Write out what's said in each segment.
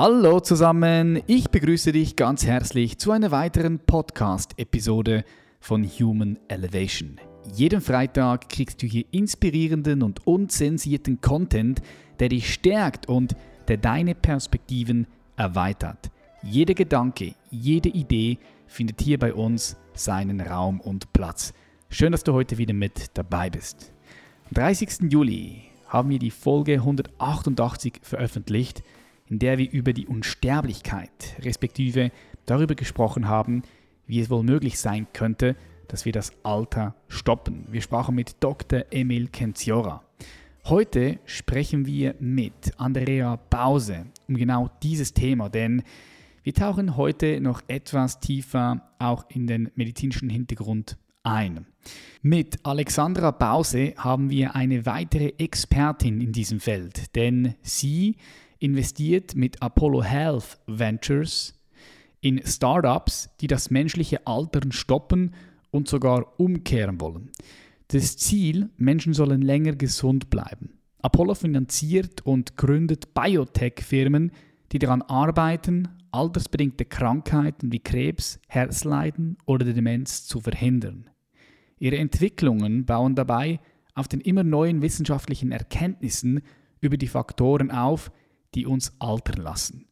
Hallo zusammen, ich begrüße dich ganz herzlich zu einer weiteren Podcast-Episode von Human Elevation. Jeden Freitag kriegst du hier inspirierenden und unzensierten Content, der dich stärkt und der deine Perspektiven erweitert. Jeder Gedanke, jede Idee findet hier bei uns seinen Raum und Platz. Schön, dass du heute wieder mit dabei bist. Am 30. Juli haben wir die Folge 188 veröffentlicht, in der wir über die Unsterblichkeit respektive darüber gesprochen haben, wie es wohl möglich sein könnte, dass wir das Alter stoppen. Wir sprachen mit Dr. Emil Kenziora. Heute sprechen wir mit Andrea Bause um genau dieses Thema, denn wir tauchen heute noch etwas tiefer auch in den medizinischen Hintergrund ein. Mit Alexandra Bause haben wir eine weitere Expertin in diesem Feld, denn sie investiert mit Apollo Health Ventures in Startups, die das menschliche Altern stoppen und sogar umkehren wollen. Das Ziel, Menschen sollen länger gesund bleiben. Apollo finanziert und gründet Biotech-Firmen, die daran arbeiten, altersbedingte Krankheiten wie Krebs, Herzleiden oder Demenz zu verhindern. Ihre Entwicklungen bauen dabei auf den immer neuen wissenschaftlichen Erkenntnissen über die Faktoren auf, die uns altern lassen.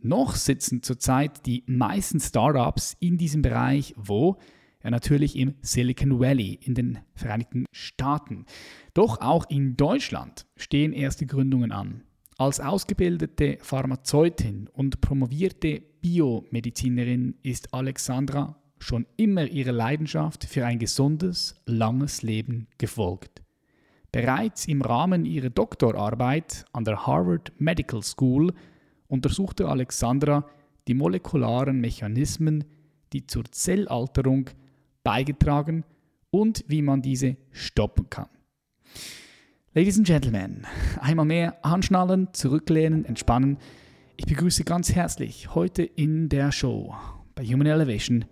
Noch sitzen zurzeit die meisten Startups in diesem Bereich, wo ja natürlich im Silicon Valley in den Vereinigten Staaten. Doch auch in Deutschland stehen erste Gründungen an. Als ausgebildete Pharmazeutin und promovierte Biomedizinerin ist Alexandra schon immer ihrer Leidenschaft für ein gesundes, langes Leben gefolgt. Bereits im Rahmen ihrer Doktorarbeit an der Harvard Medical School untersuchte Alexandra die molekularen Mechanismen, die zur Zellalterung beigetragen und wie man diese stoppen kann. Ladies and Gentlemen, einmal mehr anschnallen, zurücklehnen, entspannen. Ich begrüße ganz herzlich heute in der Show bei Human Elevation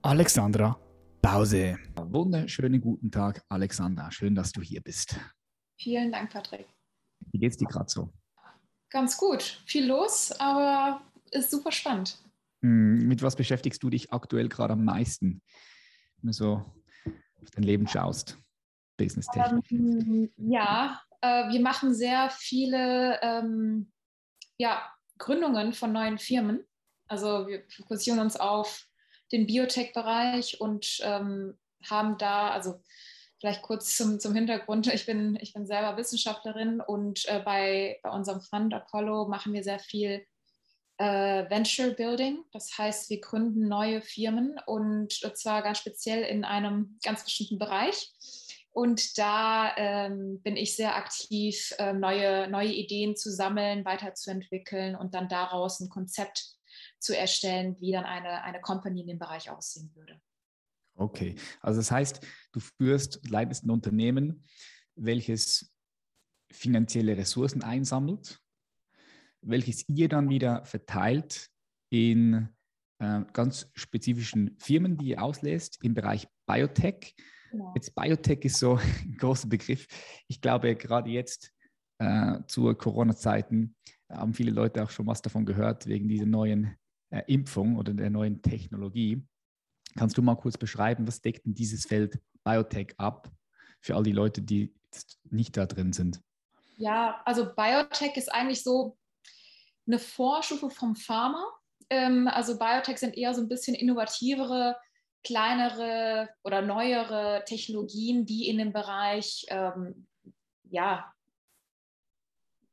Alexandra Bause. Wunderschönen guten Tag, Alexandra. Schön, dass du hier bist. Vielen Dank, Patrick. Wie geht's dir gerade so? Ganz gut. Viel los, aber ist super spannend. Hm, mit was beschäftigst du dich aktuell gerade am meisten? wenn du so auf dein Leben schaust, business-technisch? Ähm, ja, äh, wir machen sehr viele ähm, ja, Gründungen von neuen Firmen. Also wir fokussieren uns auf den Biotech-Bereich und ähm, haben da, also vielleicht kurz zum, zum Hintergrund, ich bin, ich bin selber Wissenschaftlerin und äh, bei, bei unserem Fund Apollo machen wir sehr viel äh, Venture Building. Das heißt, wir gründen neue Firmen und zwar ganz speziell in einem ganz bestimmten Bereich. Und da ähm, bin ich sehr aktiv, äh, neue, neue Ideen zu sammeln, weiterzuentwickeln und dann daraus ein Konzept zu erstellen, wie dann eine, eine Company in dem Bereich aussehen würde. Okay, also das heißt, du führst, leitest ein Unternehmen, welches finanzielle Ressourcen einsammelt welches ihr dann wieder verteilt in äh, ganz spezifischen Firmen, die ihr auslässt im Bereich Biotech. Genau. Jetzt Biotech ist so ein großer Begriff. Ich glaube, gerade jetzt äh, zu Corona-Zeiten haben viele Leute auch schon was davon gehört, wegen dieser neuen äh, Impfung oder der neuen Technologie. Kannst du mal kurz beschreiben, was deckt denn dieses Feld Biotech ab für all die Leute, die nicht da drin sind? Ja, also Biotech ist eigentlich so eine Vorstufe vom Pharma. Ähm, also Biotech sind eher so ein bisschen innovativere, kleinere oder neuere Technologien, die in dem Bereich ähm, ja,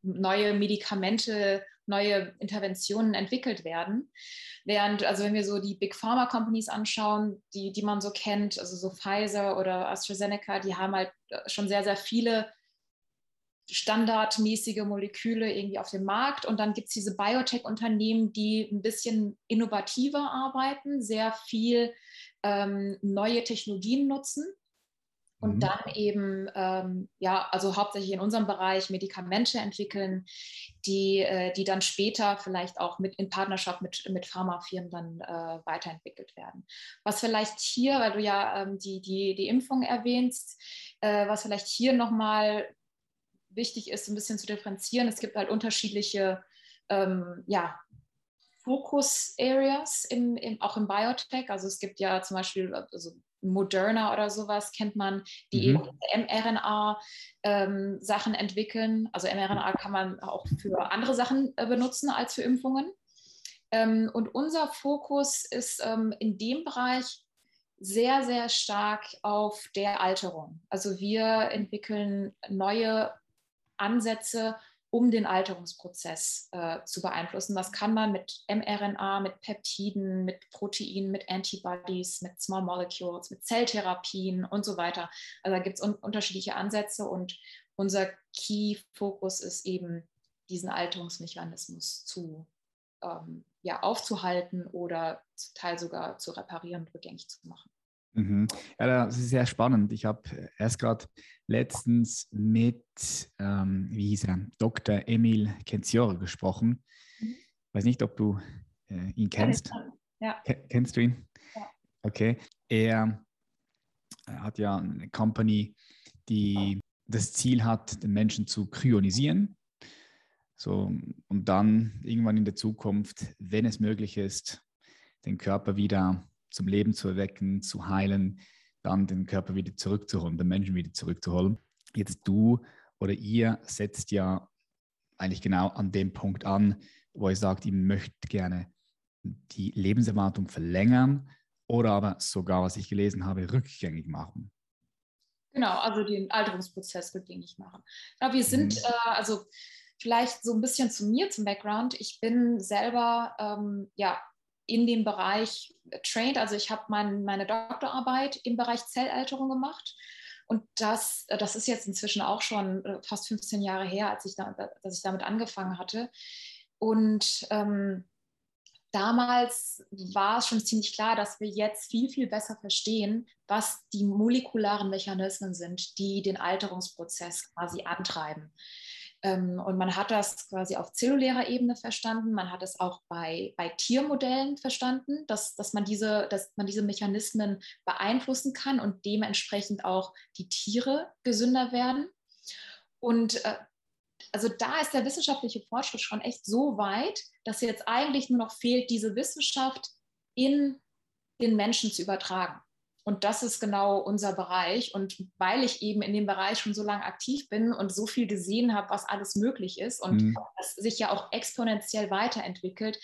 neue Medikamente, neue Interventionen entwickelt werden. Während, also wenn wir so die Big Pharma Companies anschauen, die, die man so kennt, also so Pfizer oder AstraZeneca, die haben halt schon sehr, sehr viele standardmäßige Moleküle irgendwie auf dem Markt. Und dann gibt es diese Biotech-Unternehmen, die ein bisschen innovativer arbeiten, sehr viel ähm, neue Technologien nutzen und mhm. dann eben, ähm, ja, also hauptsächlich in unserem Bereich Medikamente entwickeln, die, äh, die dann später vielleicht auch mit in Partnerschaft mit, mit Pharmafirmen dann äh, weiterentwickelt werden. Was vielleicht hier, weil du ja ähm, die, die, die Impfung erwähnst, äh, was vielleicht hier nochmal wichtig ist, ein bisschen zu differenzieren. Es gibt halt unterschiedliche ähm, ja, Focus Areas im, im, auch im Biotech. Also es gibt ja zum Beispiel also Moderna oder sowas kennt man, die mhm. eben mRNA-Sachen ähm, entwickeln. Also mRNA kann man auch für andere Sachen äh, benutzen als für Impfungen. Ähm, und unser Fokus ist ähm, in dem Bereich sehr, sehr stark auf der Alterung. Also wir entwickeln neue Ansätze, um den Alterungsprozess äh, zu beeinflussen. Das kann man mit mRNA, mit Peptiden, mit Proteinen, mit Antibodies, mit Small Molecules, mit Zelltherapien und so weiter. Also da gibt es un unterschiedliche Ansätze und unser Key-Fokus ist eben, diesen Alterungsmechanismus zu, ähm, ja, aufzuhalten oder zum Teil sogar zu reparieren, rückgängig zu machen. Mhm. Ja, das ist sehr spannend. Ich habe erst gerade letztens mit, ähm, wie hieß er, Dr. Emil Kenzior gesprochen. Ich mhm. weiß nicht, ob du äh, ihn kennst. Ja. Kennst du ihn? Ja. Okay. Er, er hat ja eine Company, die das Ziel hat, den Menschen zu kryonisieren. So, und dann irgendwann in der Zukunft, wenn es möglich ist, den Körper wieder zum Leben zu erwecken, zu heilen, dann den Körper wieder zurückzuholen, den Menschen wieder zurückzuholen. Jetzt du oder ihr setzt ja eigentlich genau an dem Punkt an, wo ihr sagt, ihr möchtet gerne die Lebenserwartung verlängern oder aber sogar, was ich gelesen habe, rückgängig machen. Genau, also den Alterungsprozess rückgängig machen. Ja, wir sind, mhm. äh, also vielleicht so ein bisschen zu mir, zum Background. Ich bin selber ähm, ja, in dem Bereich trained. Also ich habe mein, meine Doktorarbeit im Bereich Zellalterung gemacht. Und das, das ist jetzt inzwischen auch schon äh, fast 15 Jahre her, als ich, da, dass ich damit angefangen hatte. Und ähm, damals war es schon ziemlich klar, dass wir jetzt viel, viel besser verstehen, was die molekularen Mechanismen sind, die den Alterungsprozess quasi antreiben. Ähm, und man hat das quasi auf zellulärer Ebene verstanden, man hat es auch bei, bei Tiermodellen verstanden, dass, dass, man diese, dass man diese Mechanismen beeinflussen kann und dementsprechend auch die Tiere gesünder werden. Und äh, also da ist der wissenschaftliche Fortschritt schon echt so weit, dass jetzt eigentlich nur noch fehlt, diese Wissenschaft in den Menschen zu übertragen. Und das ist genau unser Bereich. Und weil ich eben in dem Bereich schon so lange aktiv bin und so viel gesehen habe, was alles möglich ist und mhm. das sich ja auch exponentiell weiterentwickelt,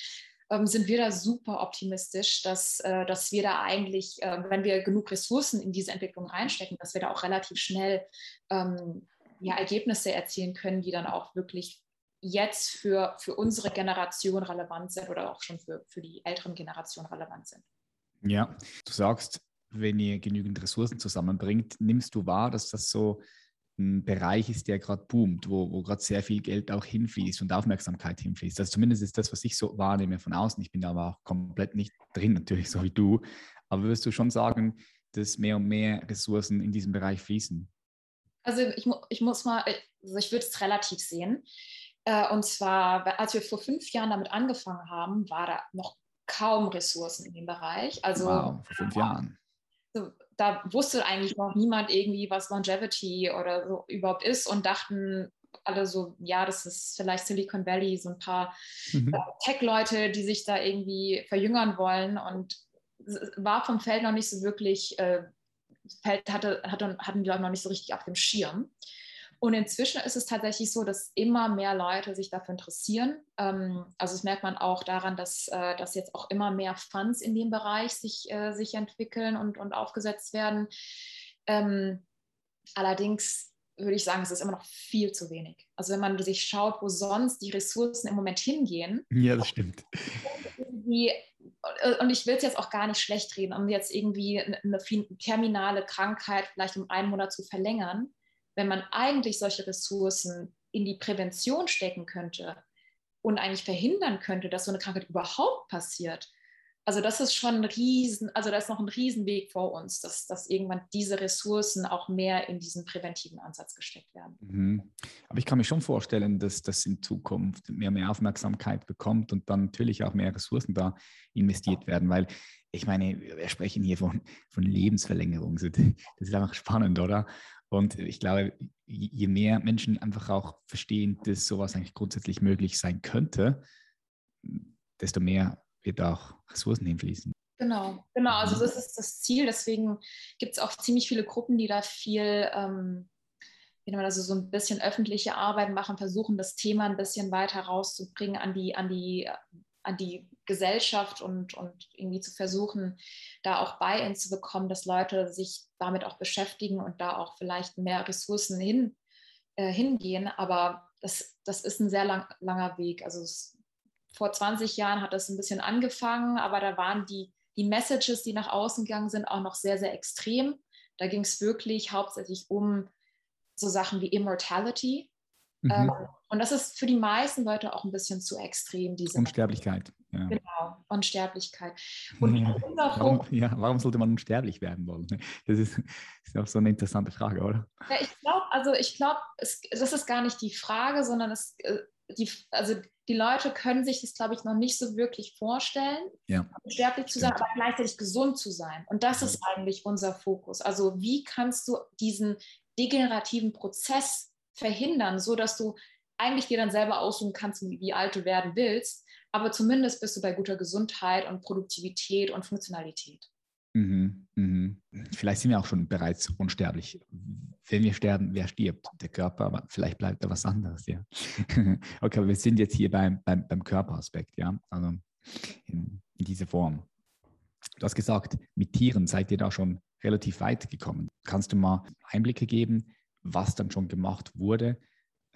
ähm, sind wir da super optimistisch, dass, äh, dass wir da eigentlich, äh, wenn wir genug Ressourcen in diese Entwicklung reinstecken, dass wir da auch relativ schnell ähm, ja, Ergebnisse erzielen können, die dann auch wirklich jetzt für, für unsere Generation relevant sind oder auch schon für, für die älteren Generationen relevant sind. Ja, du sagst, wenn ihr genügend Ressourcen zusammenbringt, nimmst du wahr, dass das so ein Bereich ist, der gerade boomt, wo, wo gerade sehr viel Geld auch hinfließt und Aufmerksamkeit hinfließt. Also zumindest ist das, was ich so wahrnehme von außen. Ich bin da aber auch komplett nicht drin, natürlich, so wie du. Aber würdest du schon sagen, dass mehr und mehr Ressourcen in diesem Bereich fließen? Also ich, ich muss mal, also ich würde es relativ sehen. Äh, und zwar, als wir vor fünf Jahren damit angefangen haben, war da noch kaum Ressourcen in dem Bereich. Also wow, vor fünf Jahren da wusste eigentlich noch niemand irgendwie, was Longevity oder so überhaupt ist und dachten alle so, ja, das ist vielleicht Silicon Valley, so ein paar mhm. Äh, Tech-Leute, die sich da irgendwie verjüngern wollen und war vom Feld noch nicht so wirklich, äh, Feld hatte, hatte, hatten die Leute noch nicht so richtig auf dem Schirm. Und inzwischen ist es tatsächlich so, dass immer mehr Leute sich dafür interessieren. Ähm, also das merkt man auch daran, dass, äh, dass jetzt auch immer mehr Funds in dem Bereich sich, äh, sich entwickeln und, und aufgesetzt werden. Ähm, allerdings würde ich sagen, es ist immer noch viel zu wenig. Also wenn man sich schaut, wo sonst die Ressourcen im Moment hingehen. Ja, das stimmt. und ich will es jetzt auch gar nicht schlecht reden, um jetzt irgendwie eine terminale Krankheit vielleicht um einen Monat zu verlängern wenn man eigentlich solche Ressourcen in die Prävention stecken könnte und eigentlich verhindern könnte, dass so eine Krankheit überhaupt passiert, also das ist schon ein Riesen, also da ist noch ein Riesenweg vor uns, dass, dass irgendwann diese Ressourcen auch mehr in diesen präventiven Ansatz gesteckt werden. Mhm. Aber ich kann mir schon vorstellen, dass das in Zukunft mehr, mehr Aufmerksamkeit bekommt und dann natürlich auch mehr Ressourcen da investiert werden, weil ich meine, wir sprechen hier von, von Lebensverlängerung. Das ist einfach spannend, oder? Und ich glaube, je mehr Menschen einfach auch verstehen, dass sowas eigentlich grundsätzlich möglich sein könnte, desto mehr wird auch Ressourcen hinfließen. Genau, genau. Also das ist das Ziel. Deswegen gibt es auch ziemlich viele Gruppen, die da viel, ähm, wie man das, so ein bisschen öffentliche Arbeit machen, versuchen, das Thema ein bisschen weiter rauszubringen an die, an die, an die Gesellschaft und, und irgendwie zu versuchen, da auch Buy-in zu bekommen, dass Leute sich damit auch beschäftigen und da auch vielleicht mehr Ressourcen hin, äh, hingehen. Aber das, das ist ein sehr lang, langer Weg. Also es vor 20 Jahren hat das ein bisschen angefangen, aber da waren die, die Messages, die nach außen gegangen sind, auch noch sehr, sehr extrem. Da ging es wirklich hauptsächlich um so Sachen wie Immortality. Mhm. Ähm, und das ist für die meisten Leute auch ein bisschen zu extrem. Diese Unsterblichkeit. Ja. Genau, Unsterblichkeit. Und ja. Warum, ja, warum, sollte man unsterblich werden wollen? Das ist, ist auch so eine interessante Frage, oder? Ja, ich glaube, also ich glaube, das ist gar nicht die Frage, sondern es, äh, die, also die Leute können sich das, glaube ich, noch nicht so wirklich vorstellen, ja. sterblich zu sein, aber gleichzeitig gesund zu sein. Und das ist eigentlich unser Fokus. Also wie kannst du diesen degenerativen Prozess verhindern, sodass du eigentlich dir dann selber aussuchen kannst, wie alt du werden willst, aber zumindest bist du bei guter Gesundheit und Produktivität und Funktionalität. Mhm, mhm. Vielleicht sind wir auch schon bereits unsterblich. Wenn wir sterben, wer stirbt? Der Körper, aber vielleicht bleibt da was anderes, ja. okay, aber wir sind jetzt hier beim, beim, beim Körperaspekt, ja, also in, in dieser Form. Du hast gesagt, mit Tieren seid ihr da schon relativ weit gekommen. Kannst du mal Einblicke geben, was dann schon gemacht wurde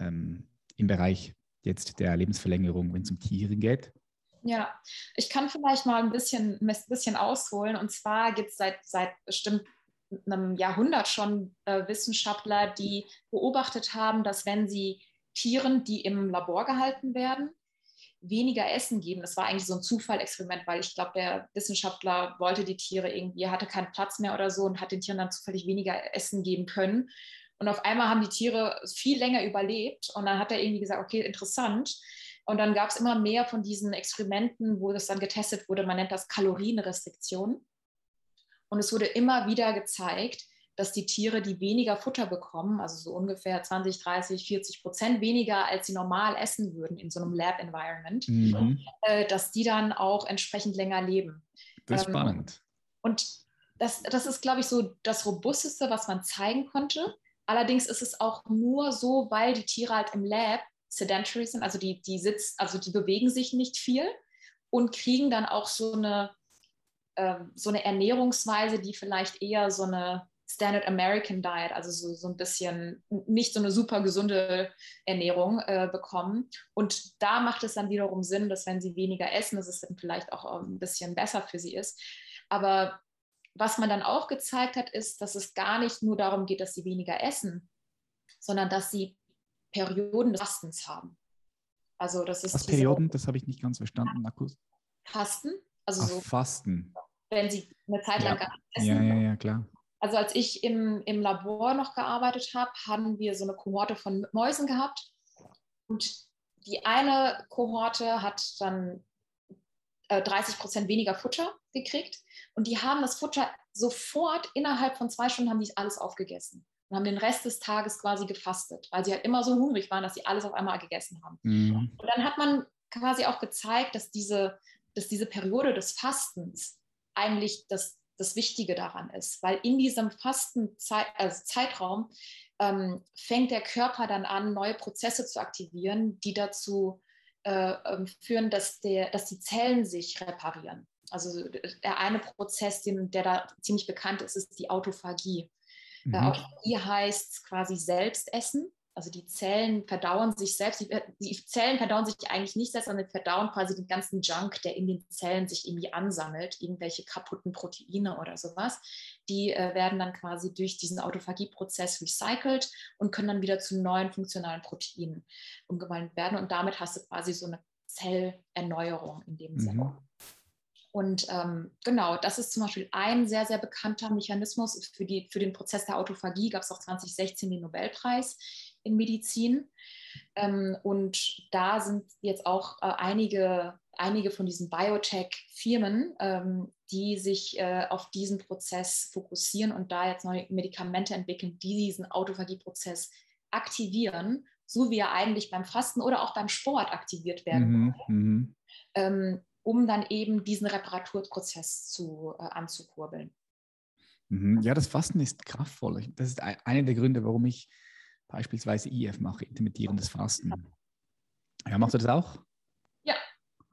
ähm, im Bereich jetzt der Lebensverlängerung, wenn es um Tiere geht? Ja, ich kann vielleicht mal ein bisschen, ein bisschen ausholen. Und zwar gibt es seit, seit bestimmt einem Jahrhundert schon äh, Wissenschaftler, die beobachtet haben, dass wenn sie Tieren, die im Labor gehalten werden, weniger Essen geben. Das war eigentlich so ein Zufallexperiment, weil ich glaube, der Wissenschaftler wollte die Tiere irgendwie, hatte keinen Platz mehr oder so und hat den Tieren dann zufällig weniger Essen geben können. Und auf einmal haben die Tiere viel länger überlebt. Und dann hat er irgendwie gesagt, okay, interessant. Und dann gab es immer mehr von diesen Experimenten, wo das dann getestet wurde. Man nennt das Kalorienrestriktion. Und es wurde immer wieder gezeigt, dass die Tiere, die weniger Futter bekommen, also so ungefähr 20, 30, 40 Prozent weniger, als sie normal essen würden in so einem Lab-Environment, mhm. äh, dass die dann auch entsprechend länger leben. Das ist ähm, spannend. Und das, das ist, glaube ich, so das Robusteste, was man zeigen konnte. Allerdings ist es auch nur so, weil die Tiere halt im Lab sedentary sind, also die, die sitzen, also die bewegen sich nicht viel und kriegen dann auch so eine, äh, so eine Ernährungsweise, die vielleicht eher so eine Standard American Diet, also so, so ein bisschen nicht so eine super gesunde Ernährung äh, bekommen. Und da macht es dann wiederum Sinn, dass wenn sie weniger essen, dass es dann vielleicht auch ein bisschen besser für sie ist. Aber was man dann auch gezeigt hat, ist, dass es gar nicht nur darum geht, dass sie weniger essen, sondern dass sie Perioden des Fastens haben. Also das ist Was Perioden, das habe ich nicht ganz verstanden, Markus. Fasten, also Ach, so. Fasten. Wenn sie eine Zeit lang ja. essen. Ja, ja, ja, klar. Also als ich im, im Labor noch gearbeitet habe, haben wir so eine Kohorte von Mäusen gehabt. Und die eine Kohorte hat dann äh, 30 Prozent weniger Futter gekriegt. Und die haben das Futter sofort innerhalb von zwei Stunden haben die alles aufgegessen und haben den Rest des Tages quasi gefastet, weil sie halt immer so hungrig waren, dass sie alles auf einmal gegessen haben. Mhm. Und dann hat man quasi auch gezeigt, dass diese, dass diese Periode des Fastens eigentlich das, das Wichtige daran ist, weil in diesem Fastenzeitraum also Zeitraum, ähm, fängt der Körper dann an, neue Prozesse zu aktivieren, die dazu äh, ähm, führen, dass, der, dass die Zellen sich reparieren. Also der eine Prozess, den, der da ziemlich bekannt ist, ist die Autophagie. Mhm. Autophagie heißt quasi Selbstessen. Also die Zellen verdauen sich selbst, die, die, Zellen verdauen sich eigentlich nicht selbst, sondern verdauen quasi den ganzen Junk, der in den Zellen sich irgendwie ansammelt, irgendwelche kaputten Proteine oder sowas. Die äh, werden dann quasi durch diesen Autophagieprozess recycelt und können dann wieder zu neuen funktionalen Proteinen umgewandelt werden. Und damit hast du quasi so eine Zellerneuerung in dem Sinne. Mhm. Und ähm, genau, das ist zum Beispiel ein sehr, sehr bekannter Mechanismus. Für, die, für den Prozess der Autophagie gab es auch 2016 den Nobelpreis in Medizin. Ähm, und da sind jetzt auch äh, einige, einige von diesen Biotech-Firmen, ähm, die sich äh, auf diesen Prozess fokussieren und da jetzt neue Medikamente entwickeln, die diesen Autophagie-Prozess aktivieren, so wie er eigentlich beim Fasten oder auch beim Sport aktiviert werden mhm, mhm. ähm, um dann eben diesen Reparaturprozess zu, äh, anzukurbeln. Mhm. Ja, das Fasten ist kraftvoll. Das ist einer der Gründe, warum ich beispielsweise IF mache, intermittierendes Fasten. Ja, machst du das auch? Ja.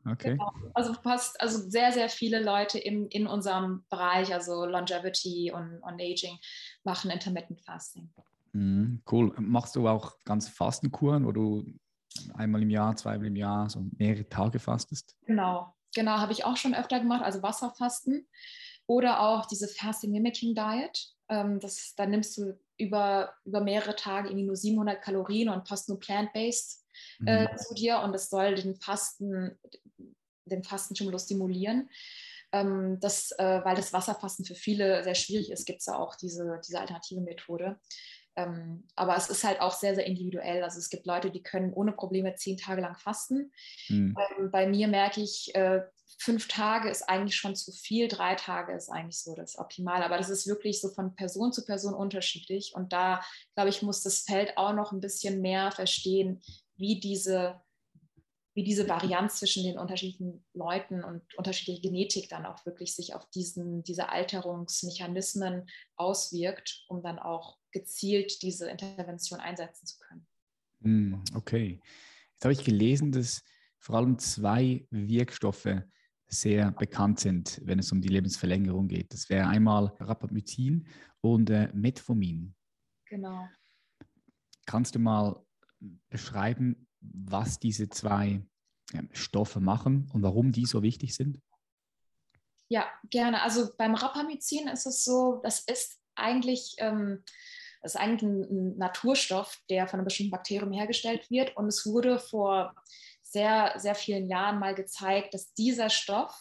Okay. Genau. Also fast, also sehr, sehr viele Leute in, in unserem Bereich, also Longevity und, und Aging, machen Intermittent Fasting. Mhm, cool. Machst du auch ganz Fastenkuren, wo du einmal im Jahr, zweimal im Jahr so mehrere Tage fastest? Genau, genau, habe ich auch schon öfter gemacht, also Wasserfasten oder auch diese Fasting Mimicking Diet. Ähm, das, da nimmst du über, über mehrere Tage irgendwie nur 700 Kalorien und passt nur plant-based äh, mhm. zu dir und das soll den Fasten, den Fastenstimulus stimulieren. Ähm, das, äh, weil das Wasserfasten für viele sehr schwierig ist, gibt es da auch diese, diese alternative Methode. Ähm, aber es ist halt auch sehr, sehr individuell. Also es gibt Leute, die können ohne Probleme zehn Tage lang fasten. Mhm. Ähm, bei mir merke ich, äh, fünf Tage ist eigentlich schon zu viel, drei Tage ist eigentlich so das Optimale. Aber das ist wirklich so von Person zu Person unterschiedlich. Und da, glaube ich, muss das Feld auch noch ein bisschen mehr verstehen, wie diese wie diese Varianz zwischen den unterschiedlichen Leuten und unterschiedliche Genetik dann auch wirklich sich auf diesen, diese Alterungsmechanismen auswirkt, um dann auch gezielt diese Intervention einsetzen zu können. Hm, okay. Jetzt habe ich gelesen, dass vor allem zwei Wirkstoffe sehr bekannt sind, wenn es um die Lebensverlängerung geht. Das wäre einmal Rapamycin und äh, Metformin. Genau. Kannst du mal beschreiben, was diese zwei Stoffe machen und warum die so wichtig sind? Ja, gerne. Also beim Rapamycin ist es so, das ist eigentlich, ähm, das ist eigentlich ein, Naturstoff, der von einem bestimmten Bakterium hergestellt wird. Und es wurde vor sehr, sehr vielen Jahren mal gezeigt, dass dieser Stoff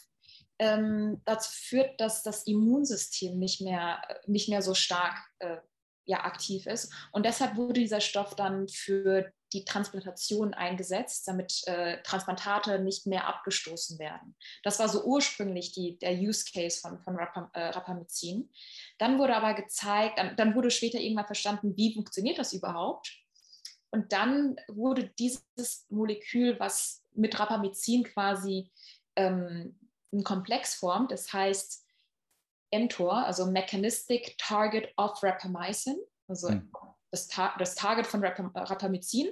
ähm, dazu führt, dass das Immunsystem nicht mehr, nicht mehr so stark äh, ja, aktiv ist. Und deshalb wurde dieser Stoff dann für die Transplantation eingesetzt, damit äh, Transplantate nicht mehr abgestoßen werden. Das war so ursprünglich die, der Use Case von, von äh, Rapamycin. Dann wurde aber gezeigt, dann wurde später irgendwann verstanden, wie funktioniert das überhaupt. Und dann wurde dieses Molekül, was mit Rapamycin quasi ähm, einen Komplex formt, das heißt mTOR, also Mechanistic Target of Rapamycin, also mhm. das, Ta das, Target von Rap Rapamycin.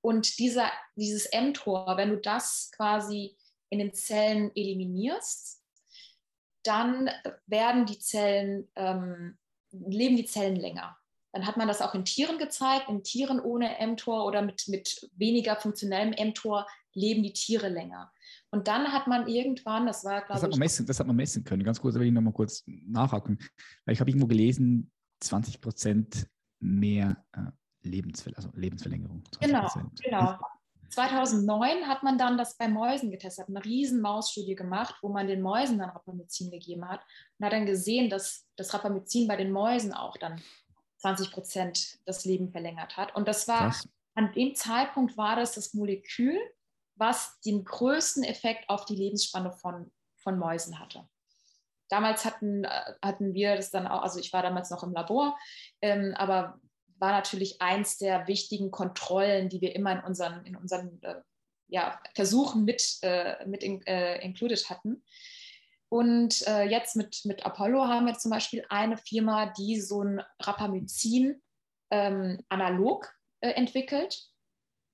Und dieser, dieses mTOR, wenn du das quasi in den Zellen eliminierst, dann werden die Zellen, ähm, leben die Zellen länger. Dann hat man das auch in Tieren gezeigt. In Tieren ohne mTOR oder mit, mit weniger funktionellem mTOR leben die Tiere länger. Und dann hat man irgendwann, das war, glaube das hat man Messen, das hat man messen können. Ganz kurz, will ich nochmal kurz nachhaken. Weil ich habe irgendwo gelesen, 20 Prozent mehr äh, Lebensver also Lebensverlängerung. Genau, genau. 2009 hat man dann das bei Mäusen getestet, hat eine riesen Mausstudie gemacht, wo man den Mäusen dann Rapamycin gegeben hat und hat dann gesehen, dass das Rapamycin bei den Mäusen auch dann 20 Prozent das Leben verlängert hat. Und das war, Krass. an dem Zeitpunkt war das das Molekül, was den größten Effekt auf die Lebensspanne von, von Mäusen hatte. Damals hatten, äh, hatten wir das dann auch, also ich war damals noch im Labor, ähm, aber war natürlich eins der wichtigen Kontrollen, die wir immer in unseren, in unseren äh, ja, Versuchen mit, äh, mit in, äh, included hatten. Und äh, jetzt mit, mit Apollo haben wir zum Beispiel eine Firma, die so ein Rapamycin ähm, analog äh, entwickelt,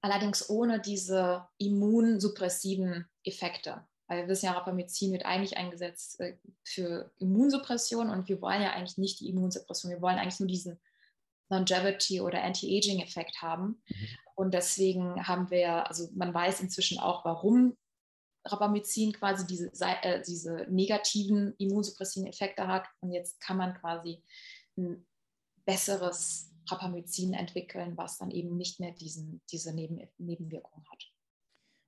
allerdings ohne diese immunsuppressiven Effekte. Weil wir wissen ja, Rapamycin wird eigentlich eingesetzt äh, für Immunsuppression und wir wollen ja eigentlich nicht die Immunsuppression, wir wollen eigentlich nur diesen Longevity oder Anti-Aging-Effekt haben. Mhm. Und deswegen haben wir, also man weiß inzwischen auch, warum Rapamycin quasi diese, äh, diese negativen immunsuppressiven Effekte hat. Und jetzt kann man quasi ein besseres Rapamycin entwickeln, was dann eben nicht mehr diesen, diese Neben Nebenwirkungen hat.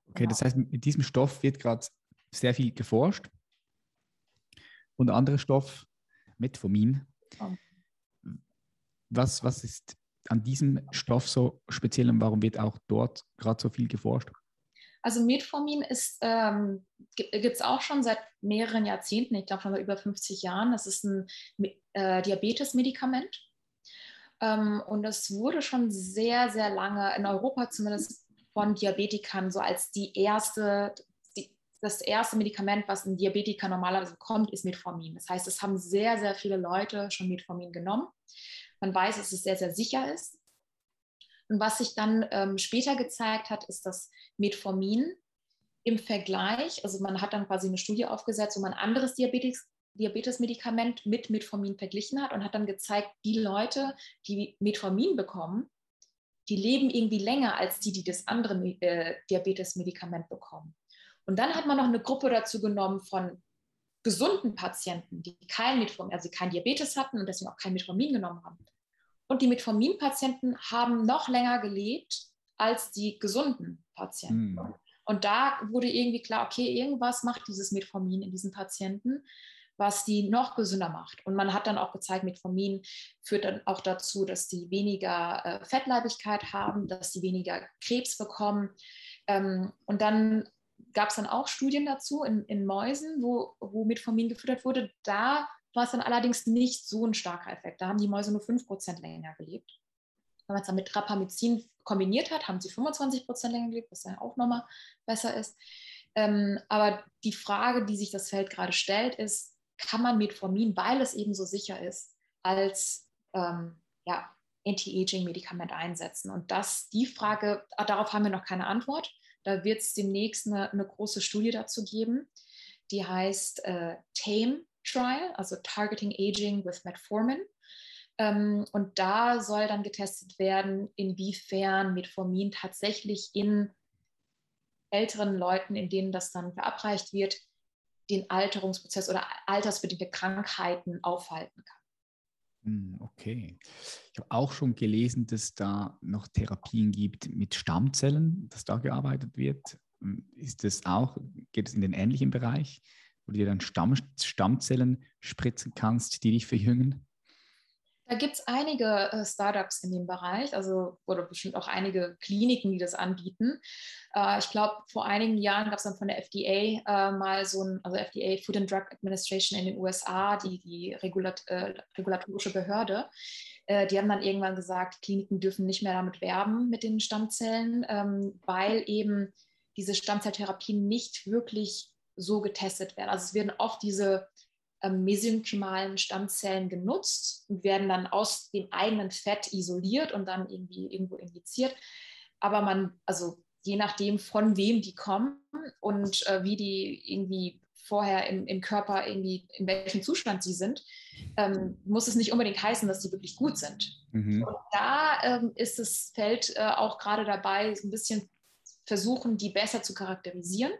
Okay, genau. das heißt, mit diesem Stoff wird gerade sehr viel geforscht. Und anderer Stoff, Metformin. Oh. Was, was ist an diesem Stoff so speziell und warum wird auch dort gerade so viel geforscht? Also Metformin ist, ähm, gibt es auch schon seit mehreren Jahrzehnten, ich glaube schon seit über 50 Jahren. Das ist ein äh, Diabetes-Medikament. Ähm, und das wurde schon sehr, sehr lange in Europa zumindest von Diabetikern so als die erste, die, das erste Medikament, was ein Diabetiker normalerweise bekommt, ist Metformin. Das heißt, es haben sehr, sehr viele Leute schon Metformin genommen. Man weiß, dass es sehr, sehr sicher ist. Und was sich dann ähm, später gezeigt hat, ist, dass Metformin im Vergleich, also man hat dann quasi eine Studie aufgesetzt, wo man anderes Diabetes, Diabetes-Medikament mit Metformin verglichen hat und hat dann gezeigt, die Leute, die Metformin bekommen, die leben irgendwie länger als die, die das andere äh, Diabetes-Medikament bekommen. Und dann hat man noch eine Gruppe dazu genommen von gesunden Patienten, die kein Metformin, also kein Diabetes hatten und deswegen auch kein Metformin genommen haben. Und die Metformin-Patienten haben noch länger gelebt als die gesunden Patienten. Mhm. Und da wurde irgendwie klar, okay, irgendwas macht dieses Metformin in diesen Patienten, was die noch gesünder macht. Und man hat dann auch gezeigt, Metformin führt dann auch dazu, dass die weniger äh, Fettleibigkeit haben, dass sie weniger Krebs bekommen. Ähm, und dann gab es dann auch Studien dazu in, in Mäusen, wo, wo Metformin gefüttert wurde. Da war es dann allerdings nicht so ein starker Effekt. Da haben die Mäuse nur 5% länger gelebt. Wenn man es dann mit Rapamycin kombiniert hat, haben sie 25% länger gelebt, was ja auch nochmal besser ist. Ähm, aber die Frage, die sich das Feld gerade stellt, ist, kann man Metformin, weil es eben so sicher ist, als ähm, ja, Anti-Aging-Medikament einsetzen? Und das, die Frage, ah, darauf haben wir noch keine Antwort. Da wird es demnächst eine, eine, große Studie dazu geben, die heißt äh, TAME Trial, also Targeting Aging with Metformin. Ähm, und da soll dann getestet werden, inwiefern Metformin tatsächlich in älteren Leuten, in denen das dann verabreicht wird, den Alterungsprozess oder altersbedingte Krankheiten aufhalten kann. Hm, okay. Ich habe auch schon gelesen, dass da noch Therapien gibt mit Stammzellen, dass da gearbeitet wird. Hm, ist das auch, geht es in den ähnlichen Bereich? Wo du dir dann Stamm, Stammzellen spritzen kannst, die dich verjüngen? Da gibt es einige äh, Startups in dem Bereich, also oder bestimmt auch einige Kliniken, die das anbieten. Äh, ich glaube, vor einigen Jahren gab es dann von der FDA äh, mal so ein, also FDA Food and Drug Administration in den USA, die, die Regulat äh, regulatorische Behörde. Äh, die haben dann irgendwann gesagt, Kliniken dürfen nicht mehr damit werben mit den Stammzellen, ähm, weil eben diese Stammzelltherapien nicht wirklich so getestet werden. Also es werden oft diese ähm, mesenchymalen Stammzellen genutzt und werden dann aus dem eigenen Fett isoliert und dann irgendwie irgendwo injiziert. Aber man, also je nachdem, von wem die kommen und äh, wie die irgendwie vorher im, im Körper irgendwie, in welchem Zustand sie sind, ähm, muss es nicht unbedingt heißen, dass sie wirklich gut sind. Mhm. Und da ähm, ist das Feld äh, auch gerade dabei, so ein bisschen versuchen, die besser zu charakterisieren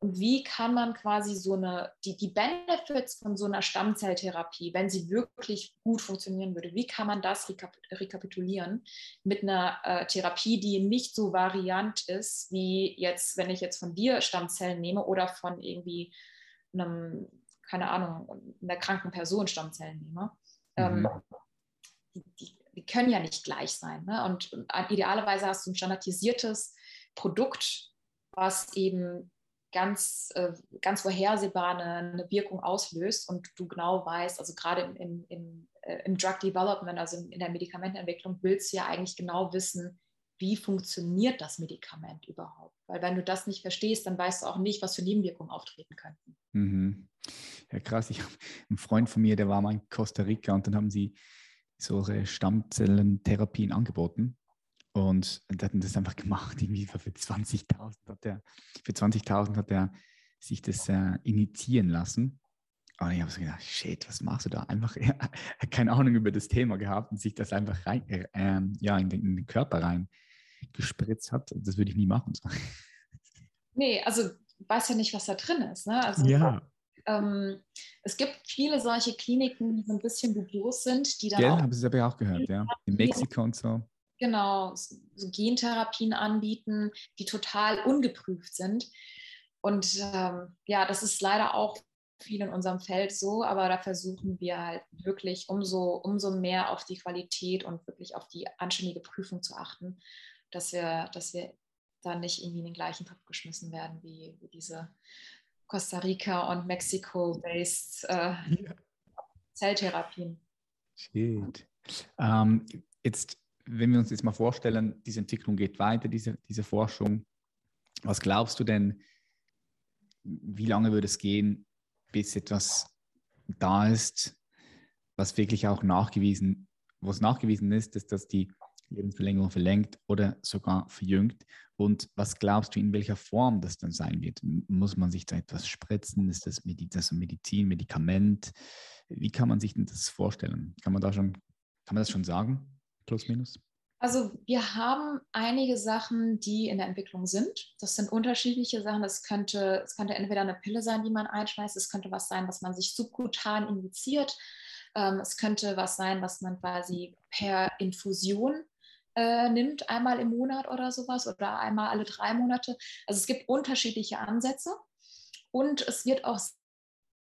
und wie kann man quasi so eine, die, die Benefits von so einer Stammzelltherapie, wenn sie wirklich gut funktionieren würde, wie kann man das rekap rekapitulieren mit einer äh, Therapie, die nicht so variant ist, wie jetzt, wenn ich jetzt von dir Stammzellen nehme oder von irgendwie einem, keine Ahnung, einer kranken Person Stammzellen nehme. Ähm, mhm. die, die, die, können ja nicht gleich sein. Ne? Und, und idealerweise hast du ein standardisiertes Produkt, was eben ganz, äh, ganz vorhersehbar eine, eine, Wirkung auslöst und du genau weißt, also gerade im, im, im, äh, im Drug Development, also in, in der Medikamentenentwicklung, willst du ja eigentlich genau wissen, wie funktioniert das Medikament überhaupt. Weil wenn du das nicht verstehst, dann weißt du auch nicht, was für Nebenwirkungen auftreten könnten. Mhm. Ja, krass. Ich habe einen Freund von mir, der war mal in Costa Rica und dann haben sie solche Stammzellentherapien angeboten. Und der hat das einfach gemacht, irgendwie für 20.000 hat er, für 20.000 hat er sich das äh, initiieren lassen. Und ich habe so gedacht, shit, was machst du da? Einfach ja, keine Ahnung über das Thema gehabt und sich das einfach rein, äh, ähm, ja, in den, in den, Körper rein gespritzt hat. Das würde ich nie machen. Nee, also weiß ja nicht, was da drin ist. Ne? Also, ja. Ähm, es gibt viele solche Kliniken, die so ein bisschen dubios sind, die dann. Ja, habe ich aber auch gehört, ja. In Mexiko und so genau so Gentherapien anbieten, die total ungeprüft sind. Und ähm, ja, das ist leider auch viel in unserem Feld so, aber da versuchen wir halt wirklich umso, umso mehr auf die Qualität und wirklich auf die anständige Prüfung zu achten, dass wir, dass wir da nicht irgendwie in den gleichen Topf geschmissen werden wie, wie diese Costa Rica und Mexiko-based äh, ja. Zelltherapien. Shit. Ähm, jetzt, wenn wir uns jetzt mal vorstellen, diese Entwicklung geht weiter, diese, diese Forschung, was glaubst du denn, wie lange würde es gehen, bis etwas da ist, was wirklich auch nachgewiesen, wo es nachgewiesen ist, dass das die Lebensverlängerung verlängert oder sogar verjüngt. Und was glaubst du, in welcher Form das dann sein wird? Muss man sich da etwas spritzen? Ist das, das Medizin, Medikament? Wie kann man sich denn das vorstellen? Kann man da schon, kann man das schon sagen? Plus, minus? Also wir haben einige Sachen, die in der Entwicklung sind. Das sind unterschiedliche Sachen. Es könnte, es könnte entweder eine Pille sein, die man einschmeißt. Es könnte was sein, was man sich subkutan injiziert. Ähm, es könnte was sein, was man quasi per Infusion äh, nimmt, einmal im Monat oder sowas oder einmal alle drei Monate. Also es gibt unterschiedliche Ansätze und es wird auch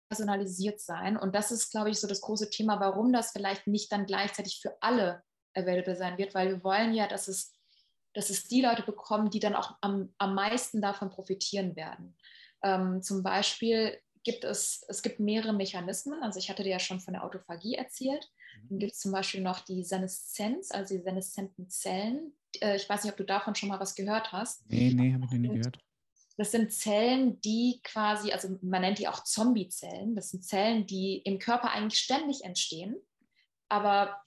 personalisiert sein. Und das ist, glaube ich, so das große Thema, warum das vielleicht nicht dann gleichzeitig für alle available sein wird, weil wir wollen ja, dass es, dass es die Leute bekommen, die dann auch am, am meisten davon profitieren werden. Ähm, zum Beispiel gibt es, es gibt mehrere Mechanismen. Also ich hatte dir ja schon von der Autophagie erzählt. Mhm. Dann gibt es zum Beispiel noch die Seneszenz, also die seneszenten Zellen. Äh, ich weiß nicht, ob du davon schon mal was gehört hast. Nee, nee, habe ich noch nie gehört. Das sind Zellen, die quasi, also man nennt die auch Zombie-Zellen. Das sind Zellen, die im Körper eigentlich ständig entstehen, aber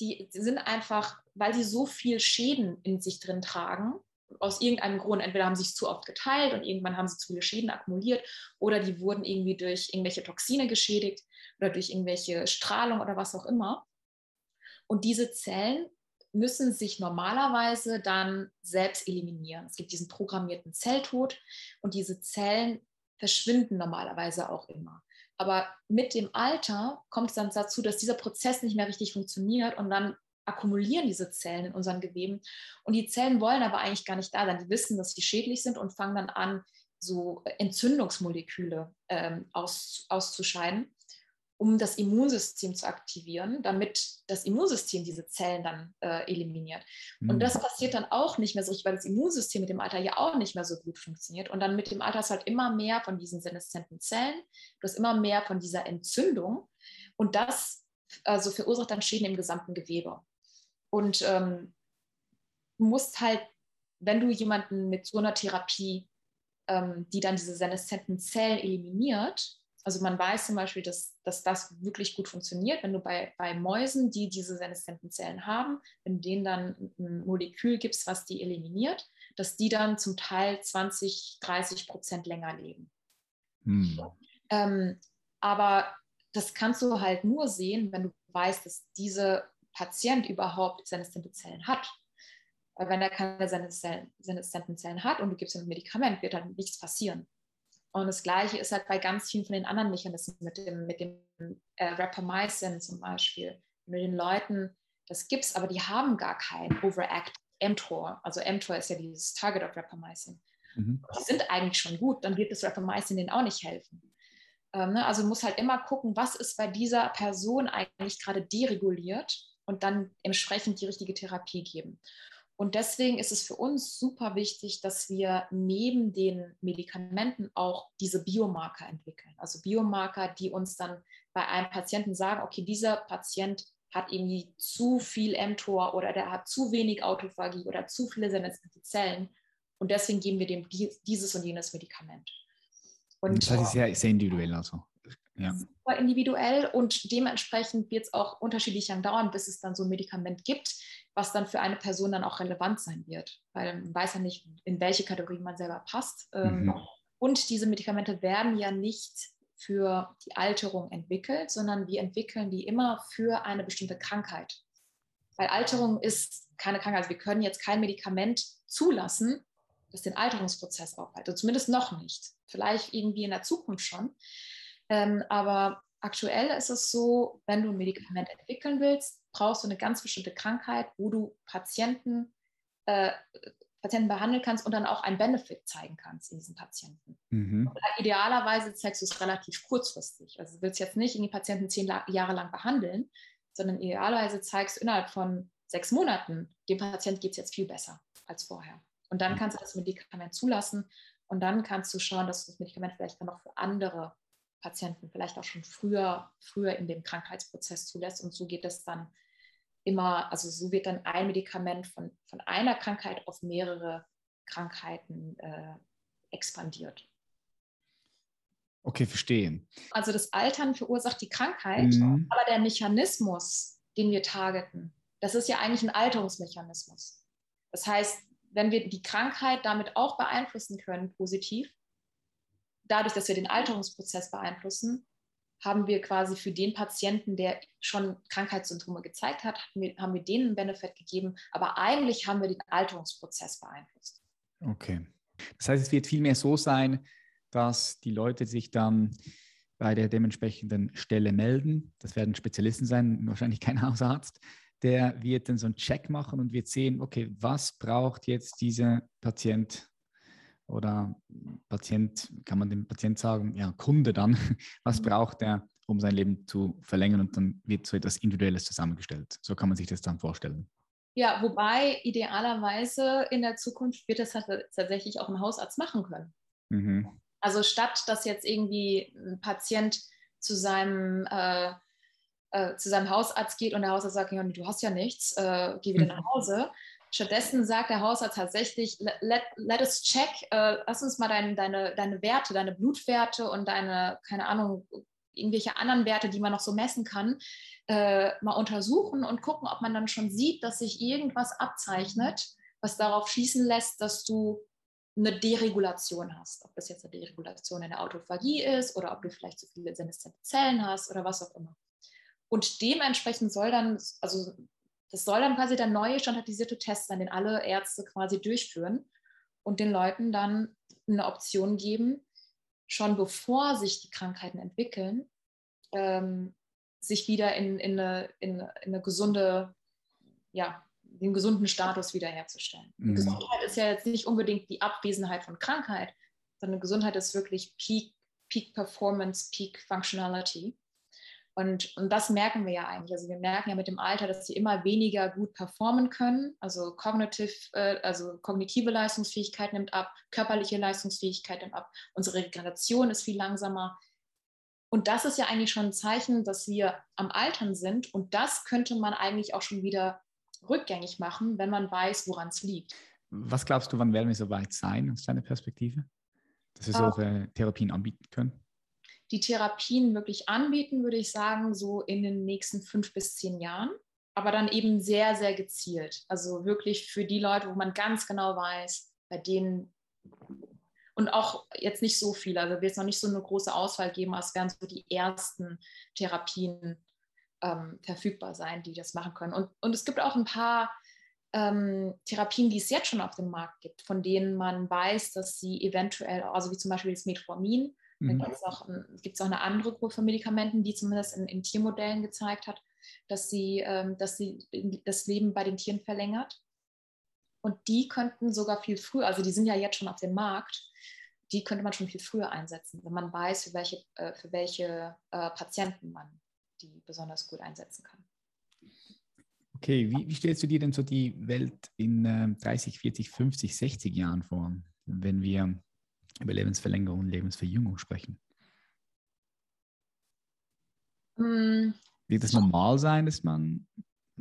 die sind einfach, weil sie so viel Schäden in sich drin tragen, aus irgendeinem Grund, entweder haben sie sich zu oft geteilt und irgendwann haben sie zu viele Schäden akkumuliert oder die wurden irgendwie durch irgendwelche Toxine geschädigt oder durch irgendwelche Strahlung oder was auch immer. Und diese Zellen müssen sich normalerweise dann selbst eliminieren. Es gibt diesen programmierten Zelltod und diese Zellen verschwinden normalerweise auch immer. Aber mit dem Alter kommt es dann dazu, dass dieser Prozess nicht mehr richtig funktioniert und dann akkumulieren diese Zellen in unseren Geweben. Und die Zellen wollen aber eigentlich gar nicht da sein. Die wissen, dass sie schädlich sind und fangen dann an, so Entzündungsmoleküle ähm, aus, auszuscheiden um das Immunsystem zu aktivieren, damit das Immunsystem diese Zellen dann äh, eliminiert. Mhm. Und das passiert dann auch nicht mehr so richtig, weil das Immunsystem mit dem Alter ja auch nicht mehr so gut funktioniert. Und dann mit dem Alter ist halt immer mehr von diesen seneszenten Zellen, du hast immer mehr von dieser Entzündung. Und das also verursacht dann Schäden im gesamten Gewebe. Und ähm, du musst halt, wenn du jemanden mit so einer Therapie, ähm, die dann diese seneszenten Zellen eliminiert, also man weiß zum Beispiel, dass, dass das wirklich gut funktioniert, wenn du bei, bei Mäusen, die diese seneszenten Zellen haben, wenn du denen dann ein Molekül gibst, was die eliminiert, dass die dann zum Teil 20, 30 Prozent länger leben. Hm. Ähm, aber das kannst du halt nur sehen, wenn du weißt, dass dieser Patient überhaupt seneszente Zellen hat. Weil wenn er keine seneszenten Zellen hat und du gibst ihm ein Medikament, wird dann nichts passieren. Und das Gleiche ist halt bei ganz vielen von den anderen Mechanismen, mit dem, mit dem äh, Rapamycin zum Beispiel. Mit den Leuten das gibt's, aber die haben gar kein Overact mTOR. Also mTOR ist ja dieses Target of Rapamycin. Mhm. Die sind eigentlich schon gut, dann wird das Rapamycin denen auch nicht helfen. Ähm, ne? Also muss halt immer gucken, was ist bei dieser Person eigentlich gerade dereguliert und dann entsprechend die richtige Therapie geben. Und deswegen ist es für uns super wichtig, dass wir neben den Medikamenten auch diese Biomarker entwickeln. Also Biomarker, die uns dann bei einem Patienten sagen, okay, dieser Patient hat irgendwie zu viel mTOR oder der hat zu wenig Autophagie oder zu viele sensitive Zellen. Und deswegen geben wir dem dieses und jenes Medikament. Und, das heißt, sehr, sehr individuell also. Ja. Super individuell und dementsprechend wird es auch unterschiedlich lang dauern, bis es dann so ein Medikament gibt, was dann für eine Person dann auch relevant sein wird, weil man weiß ja nicht, in welche Kategorie man selber passt. Ähm, mhm. Und diese Medikamente werden ja nicht für die Alterung entwickelt, sondern wir entwickeln die immer für eine bestimmte Krankheit. Weil Alterung ist keine Krankheit. Also wir können jetzt kein Medikament zulassen, das den Alterungsprozess aufhält. Zumindest noch nicht. Vielleicht irgendwie in der Zukunft schon. Ähm, aber aktuell ist es so, wenn du ein Medikament entwickeln willst, brauchst du eine ganz bestimmte Krankheit, wo du Patienten äh, Patienten behandeln kannst und dann auch einen Benefit zeigen kannst in diesen Patienten. Mhm. idealerweise zeigst du es relativ kurzfristig. Also du willst jetzt nicht in die Patienten zehn Jahre lang behandeln, sondern idealerweise zeigst du innerhalb von sechs Monaten, dem Patienten geht es jetzt viel besser als vorher. Und dann mhm. kannst du das Medikament zulassen und dann kannst du schauen, dass du das Medikament vielleicht dann noch für andere Patienten vielleicht auch schon früher, früher in dem Krankheitsprozess zulässt. Und so geht es dann immer, also so wird dann ein Medikament von, von einer Krankheit auf mehrere Krankheiten äh, expandiert. Okay, verstehe. Also das Altern verursacht die Krankheit, mhm. aber der Mechanismus, den wir targeten, das ist ja eigentlich ein Alterungsmechanismus. Das heißt, wenn wir die Krankheit damit auch beeinflussen können, positiv, dadurch, dass wir den Alterungsprozess beeinflussen, haben wir quasi für den Patienten, der schon Krankheitssymptome gezeigt hat, haben wir, denen einen Benefit gegeben, aber eigentlich haben wir den Alterungsprozess beeinflusst. Okay. Das heißt, es wird vielmehr so sein, dass die Leute sich dann bei der dementsprechenden Stelle melden. Das werden Spezialisten sein, wahrscheinlich kein Hausarzt. Der wird dann so einen Check machen und wird sehen, okay, was braucht jetzt dieser Patient oder Patient, kann man dem Patient sagen, ja, Kunde dann, was mhm. braucht er, um sein Leben zu verlängern und dann wird so etwas Individuelles zusammengestellt. So kann man sich das dann vorstellen. Ja, wobei idealerweise in der Zukunft wird das tatsächlich auch ein Hausarzt machen können. Mhm. Also statt dass jetzt irgendwie ein Patient zu seinem, äh, äh, zu seinem Hausarzt geht und der Hausarzt sagt, ja, du hast ja nichts, äh, geh wieder nach Hause, Stattdessen sagt der Hausarzt tatsächlich, let, let us check, äh, lass uns mal dein, deine, deine Werte, deine Blutwerte und deine, keine Ahnung, irgendwelche anderen Werte, die man noch so messen kann, äh, mal untersuchen und gucken, ob man dann schon sieht, dass sich irgendwas abzeichnet, was darauf schließen lässt, dass du eine Deregulation hast. Ob das jetzt eine Deregulation in der Autophagie ist oder ob du vielleicht zu viele seneszente Zellen hast oder was auch immer. Und dementsprechend soll dann, also das soll dann quasi der neue standardisierte Test sein, den alle Ärzte quasi durchführen und den Leuten dann eine Option geben, schon bevor sich die Krankheiten entwickeln, ähm, sich wieder in, in, eine, in, in, eine, gesunde, ja, den gesunden Status wiederherzustellen. Mhm. Gesundheit ist ja jetzt nicht unbedingt die Abwesenheit von Krankheit, sondern Gesundheit ist wirklich Peak, Peak Performance, Peak Functionality. Und, und das merken wir ja eigentlich. Also wir merken ja mit dem Alter, dass sie immer weniger gut performen können. Also, kognitiv, äh, also kognitive Leistungsfähigkeit nimmt ab, körperliche Leistungsfähigkeit nimmt ab, unsere Regeneration ist viel langsamer. Und das ist ja eigentlich schon ein Zeichen, dass wir am Altern sind. Und das könnte man eigentlich auch schon wieder rückgängig machen, wenn man weiß, woran es liegt. Was glaubst du, wann werden wir so weit sein aus deiner Perspektive, dass wir solche Therapien anbieten können? Die Therapien wirklich anbieten, würde ich sagen, so in den nächsten fünf bis zehn Jahren. Aber dann eben sehr, sehr gezielt. Also wirklich für die Leute, wo man ganz genau weiß, bei denen und auch jetzt nicht so viele, also wird es noch nicht so eine große Auswahl geben, als werden so die ersten Therapien ähm, verfügbar sein, die das machen können. Und, und es gibt auch ein paar ähm, Therapien, die es jetzt schon auf dem Markt gibt, von denen man weiß, dass sie eventuell, also wie zum Beispiel das Metformin, dann mhm. gibt es auch, auch, eine andere Gruppe von Medikamenten, die zumindest in, in Tiermodellen gezeigt hat, dass sie, ähm, dass sie das Leben bei den Tieren verlängert. Und die könnten sogar viel früher, also die sind ja jetzt schon auf dem Markt, die könnte man schon viel früher einsetzen, wenn man weiß, für welche, äh, für welche äh, Patienten man die besonders gut einsetzen kann. Okay, wie, wie, stellst du dir denn so die Welt in äh, 30, 40, 50, 60 Jahren vor, wenn wir über Lebensverlängerung und Lebensverjüngung sprechen? Mm. Wird es normal sein, dass man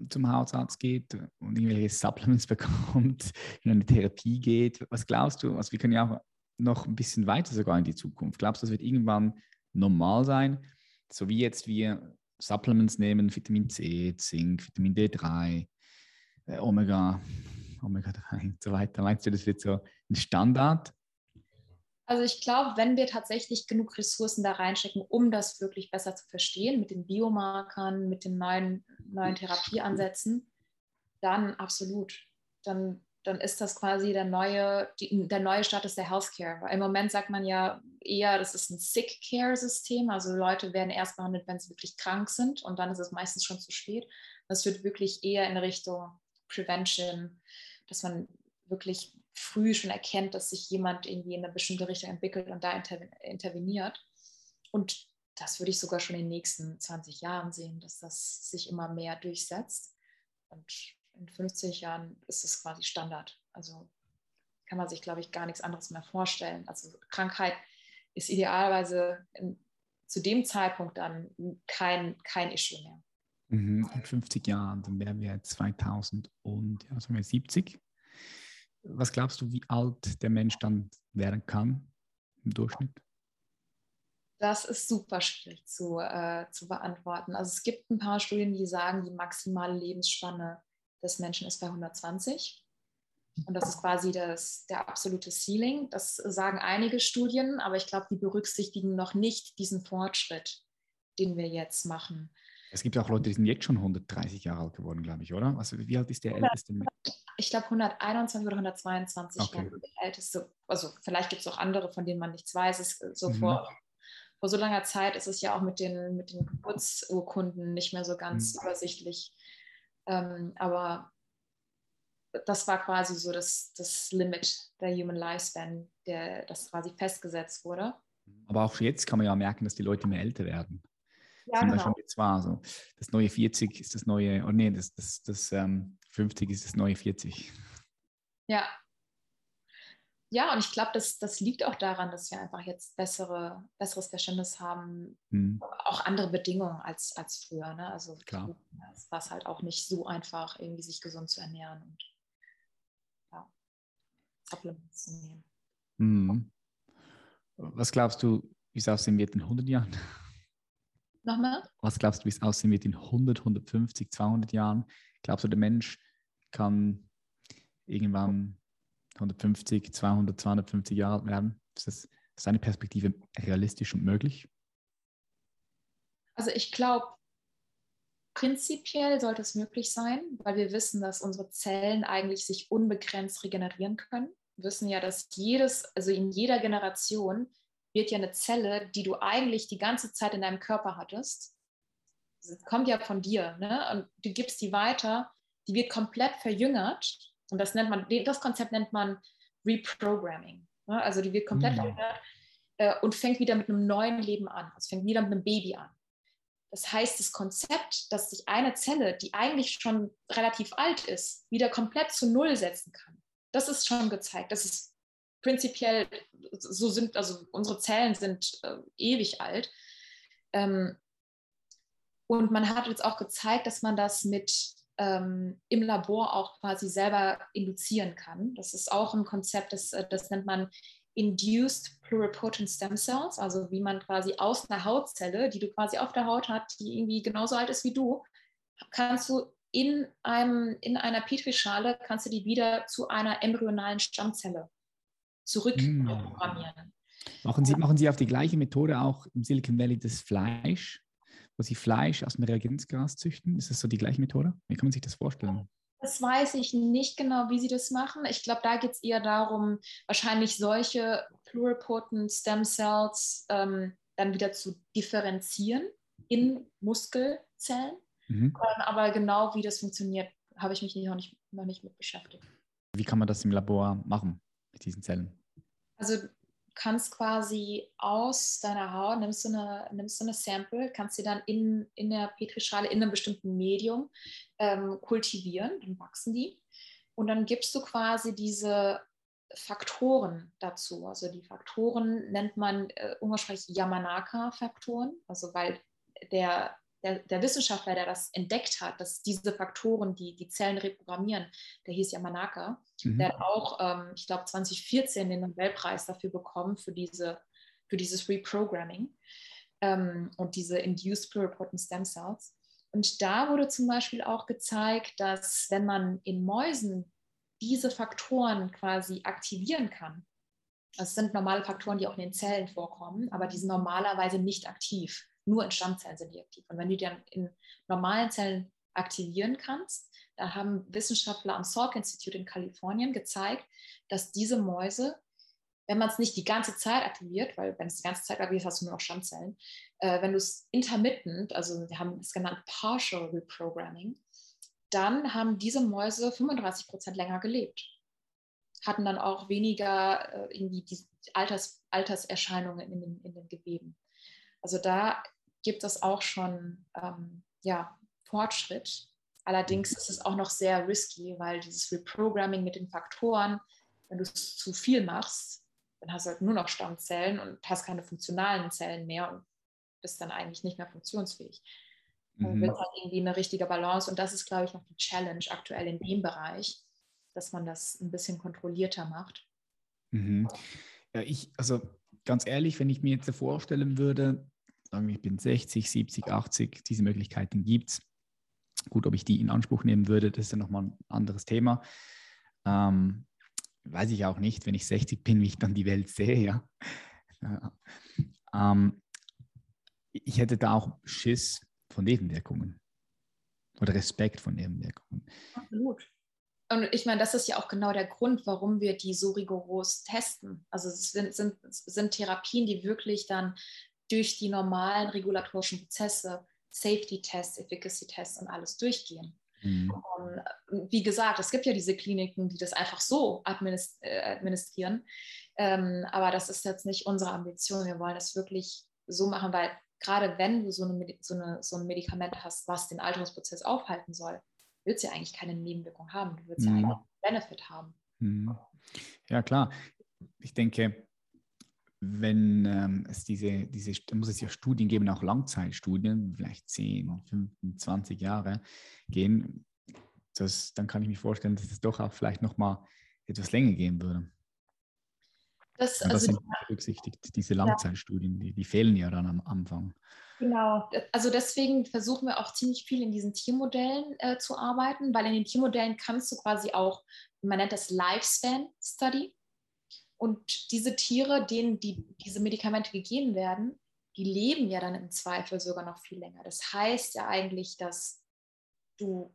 zum Hausarzt geht und irgendwelche Supplements bekommt, in eine Therapie geht? Was glaubst du? Also wir können ja auch noch ein bisschen weiter sogar in die Zukunft. Glaubst du, das wird irgendwann normal sein? So wie jetzt wir Supplements nehmen, Vitamin C, Zink, Vitamin D3, äh, Omega, Omega 3 und so weiter. Meinst du, das wird so ein Standard? Also ich glaube, wenn wir tatsächlich genug Ressourcen da reinstecken, um das wirklich besser zu verstehen, mit den Biomarkern, mit den neuen, neuen Therapieansätzen, dann absolut. Dann, dann ist das quasi der neue, die, der neue Status der Healthcare. Weil im Moment sagt man ja eher, das ist ein Sick-Care-System. Also Leute werden erst behandelt, wenn sie wirklich krank sind und dann ist es meistens schon zu spät. Das wird wirklich eher in Richtung Prevention, dass man wirklich früh schon erkennt, dass sich jemand irgendwie in eine bestimmte Richtung entwickelt und da interveniert. Und das würde ich sogar schon in den nächsten 20 Jahren sehen, dass das sich immer mehr durchsetzt. Und in 50 Jahren ist es quasi Standard. Also kann man sich, glaube ich, gar nichts anderes mehr vorstellen. Also Krankheit ist idealerweise in, zu dem Zeitpunkt dann kein, kein Issue mehr. Mhm, in 50 Jahren, dann wären wir 2000 und ja, wir 70. Was glaubst du, wie alt der Mensch dann werden kann im Durchschnitt? Das ist super schwierig zu, äh, zu beantworten. Also es gibt ein paar Studien, die sagen, die maximale Lebensspanne des Menschen ist bei 120. Und das ist quasi das, der absolute Ceiling. Das sagen einige Studien, aber ich glaube, die berücksichtigen noch nicht diesen Fortschritt, den wir jetzt machen. Es gibt auch Leute, die sind jetzt schon 130 Jahre alt geworden, glaube ich, oder? Also wie alt ist der älteste Mensch? Ich glaube 121 oder 122 okay. der älteste. Also vielleicht gibt es auch andere, von denen man nichts weiß. Es so mhm. vor, vor so langer Zeit ist es ja auch mit den, mit den Geburtsurkunden nicht mehr so ganz mhm. übersichtlich. Ähm, aber das war quasi so das, das Limit der Human Lifespan, der, das quasi festgesetzt wurde. Aber auch jetzt kann man ja merken, dass die Leute mehr älter werden. Ja, genau. schon jetzt war so. Das neue 40 ist das neue, oh nee, das, das, das ähm, 50 ist das neue 40. Ja. Ja, und ich glaube, das, das liegt auch daran, dass wir einfach jetzt bessere, besseres Verständnis haben, hm. auch andere Bedingungen als, als früher. Ne? Also Klar. es war halt auch nicht so einfach, irgendwie sich gesund zu ernähren und ja, Supplements zu nehmen. Hm. Was glaubst du, wie es aussehen wird in 100 Jahren? Nochmal? Was glaubst du, wie es aussehen wird in 100, 150, 200 Jahren? Glaubst du, der Mensch kann irgendwann 150, 200, 250 Jahre alt werden? Ist das aus deiner Perspektive realistisch und möglich? Also ich glaube, prinzipiell sollte es möglich sein, weil wir wissen, dass unsere Zellen eigentlich sich unbegrenzt regenerieren können. Wir wissen ja, dass jedes, also in jeder Generation wird ja eine Zelle, die du eigentlich die ganze Zeit in deinem Körper hattest, kommt ja von dir, ne? Und du gibst die weiter, die wird komplett verjüngert. Und das nennt man, das Konzept nennt man Reprogramming. Ne? Also die wird komplett mhm. verjüngert äh, und fängt wieder mit einem neuen Leben an. Also fängt wieder mit einem Baby an. Das heißt, das Konzept, dass sich eine Zelle, die eigentlich schon relativ alt ist, wieder komplett zu Null setzen kann, das ist schon gezeigt. Das ist prinzipiell, so sind, also unsere Zellen sind äh, ewig alt. Ähm, und man hat jetzt auch gezeigt, dass man das mit ähm, im Labor auch quasi selber induzieren kann. Das ist auch ein Konzept, das, äh, das nennt man Induced Pluripotent Stem Cells, also wie man quasi aus einer Hautzelle, die du quasi auf der Haut hast, die irgendwie genauso alt ist wie du, kannst du in, einem, in einer Petrischale, kannst du die wieder zu einer embryonalen Stammzelle zurückprogrammieren. Mm. Machen Sie, machen Sie auf die gleiche Methode auch im Silicon Valley das Fleisch? Wo sie Fleisch aus dem Reagenzgras züchten? Ist das so die gleiche Methode? Wie kann man sich das vorstellen? Das weiß ich nicht genau, wie sie das machen. Ich glaube, da geht es eher darum, wahrscheinlich solche pluripotent Stem Cells ähm, dann wieder zu differenzieren in Muskelzellen. Mhm. Ähm, aber genau wie das funktioniert, habe ich mich noch nicht, noch nicht mit beschäftigt. Wie kann man das im Labor machen mit diesen Zellen? Also kannst quasi aus deiner Haut, nimmst du eine, nimmst du eine Sample, kannst sie dann in, in der Petrischale in einem bestimmten Medium ähm, kultivieren, dann wachsen die. Und dann gibst du quasi diese Faktoren dazu. Also die Faktoren nennt man äh, umgangssprachlich Yamanaka-Faktoren, also weil der der, der, Wissenschaftler, der das entdeckt hat, dass diese Faktoren, die die Zellen reprogrammieren, der hieß Yamanaka, mhm. der hat auch, ähm, ich glaube, 2014 den Nobelpreis dafür bekommen, für, diese, für dieses Reprogramming ähm, und diese Induced Pluripotent Stem Cells. Und da wurde zum Beispiel auch gezeigt, dass wenn man in Mäusen diese Faktoren quasi aktivieren kann, das sind normale Faktoren, die auch in den Zellen vorkommen, aber die sind normalerweise nicht aktiv nur in Stammzellen sind die aktiv. Und wenn du die dann in normalen Zellen aktivieren kannst, da haben Wissenschaftler am Salk Institute in Kalifornien gezeigt, dass diese Mäuse, wenn man es nicht die ganze Zeit aktiviert, weil wenn es die ganze Zeit aktiviert, hast du nur noch Stammzellen, äh, wenn du es intermittent, also wir haben es genannt Partial Reprogramming, dann haben diese Mäuse 35 Prozent länger gelebt. hatten dann auch weniger äh, irgendwie die Alters, Alterserscheinungen in den, in den Geweben. Also da gibt es auch schon ähm, ja, Fortschritt. Allerdings ist es auch noch sehr risky, weil dieses Reprogramming mit den Faktoren, wenn du es zu viel machst, dann hast du halt nur noch Stammzellen und hast keine funktionalen Zellen mehr und bist dann eigentlich nicht mehr funktionsfähig. Mhm. Wird halt irgendwie eine richtige Balance und das ist, glaube ich, noch die Challenge aktuell in dem Bereich, dass man das ein bisschen kontrollierter macht. Mhm. Ja, ich, also ganz ehrlich, wenn ich mir jetzt vorstellen würde, sagen ich bin 60, 70, 80, diese Möglichkeiten gibt es. Gut, ob ich die in Anspruch nehmen würde, das ist ja nochmal ein anderes Thema. Ähm, weiß ich auch nicht, wenn ich 60 bin, wie ich dann die Welt sehe. Ja. Ähm, ich hätte da auch Schiss von Nebenwirkungen oder Respekt von Nebenwirkungen. Absolut. Und ich meine, das ist ja auch genau der Grund, warum wir die so rigoros testen. Also es sind, sind, sind Therapien, die wirklich dann durch die normalen regulatorischen Prozesse, Safety-Tests, Efficacy-Tests und alles durchgehen. Mhm. Und wie gesagt, es gibt ja diese Kliniken, die das einfach so äh, administrieren. Ähm, aber das ist jetzt nicht unsere Ambition. Wir wollen das wirklich so machen, weil gerade wenn du so, eine, so, eine, so ein Medikament hast, was den Alterungsprozess aufhalten soll, willst du ja eigentlich keine Nebenwirkung haben. Du willst mhm. ja eigentlich einen Benefit haben. Mhm. Ja, klar. Ich denke, wenn ähm, es diese, diese, muss es ja Studien geben, auch Langzeitstudien, vielleicht 10, 15, 20 Jahre gehen, das, dann kann ich mir vorstellen, dass es doch auch vielleicht nochmal etwas länger gehen würde. Das, also, das sind berücksichtigt, diese Langzeitstudien, die, die fehlen ja dann am Anfang. Genau, also deswegen versuchen wir auch ziemlich viel in diesen Tiermodellen äh, zu arbeiten, weil in den Tiermodellen kannst du quasi auch, man nennt das Lifespan Study. Und diese Tiere, denen die, diese Medikamente gegeben werden, die leben ja dann im Zweifel sogar noch viel länger. Das heißt ja eigentlich, dass du,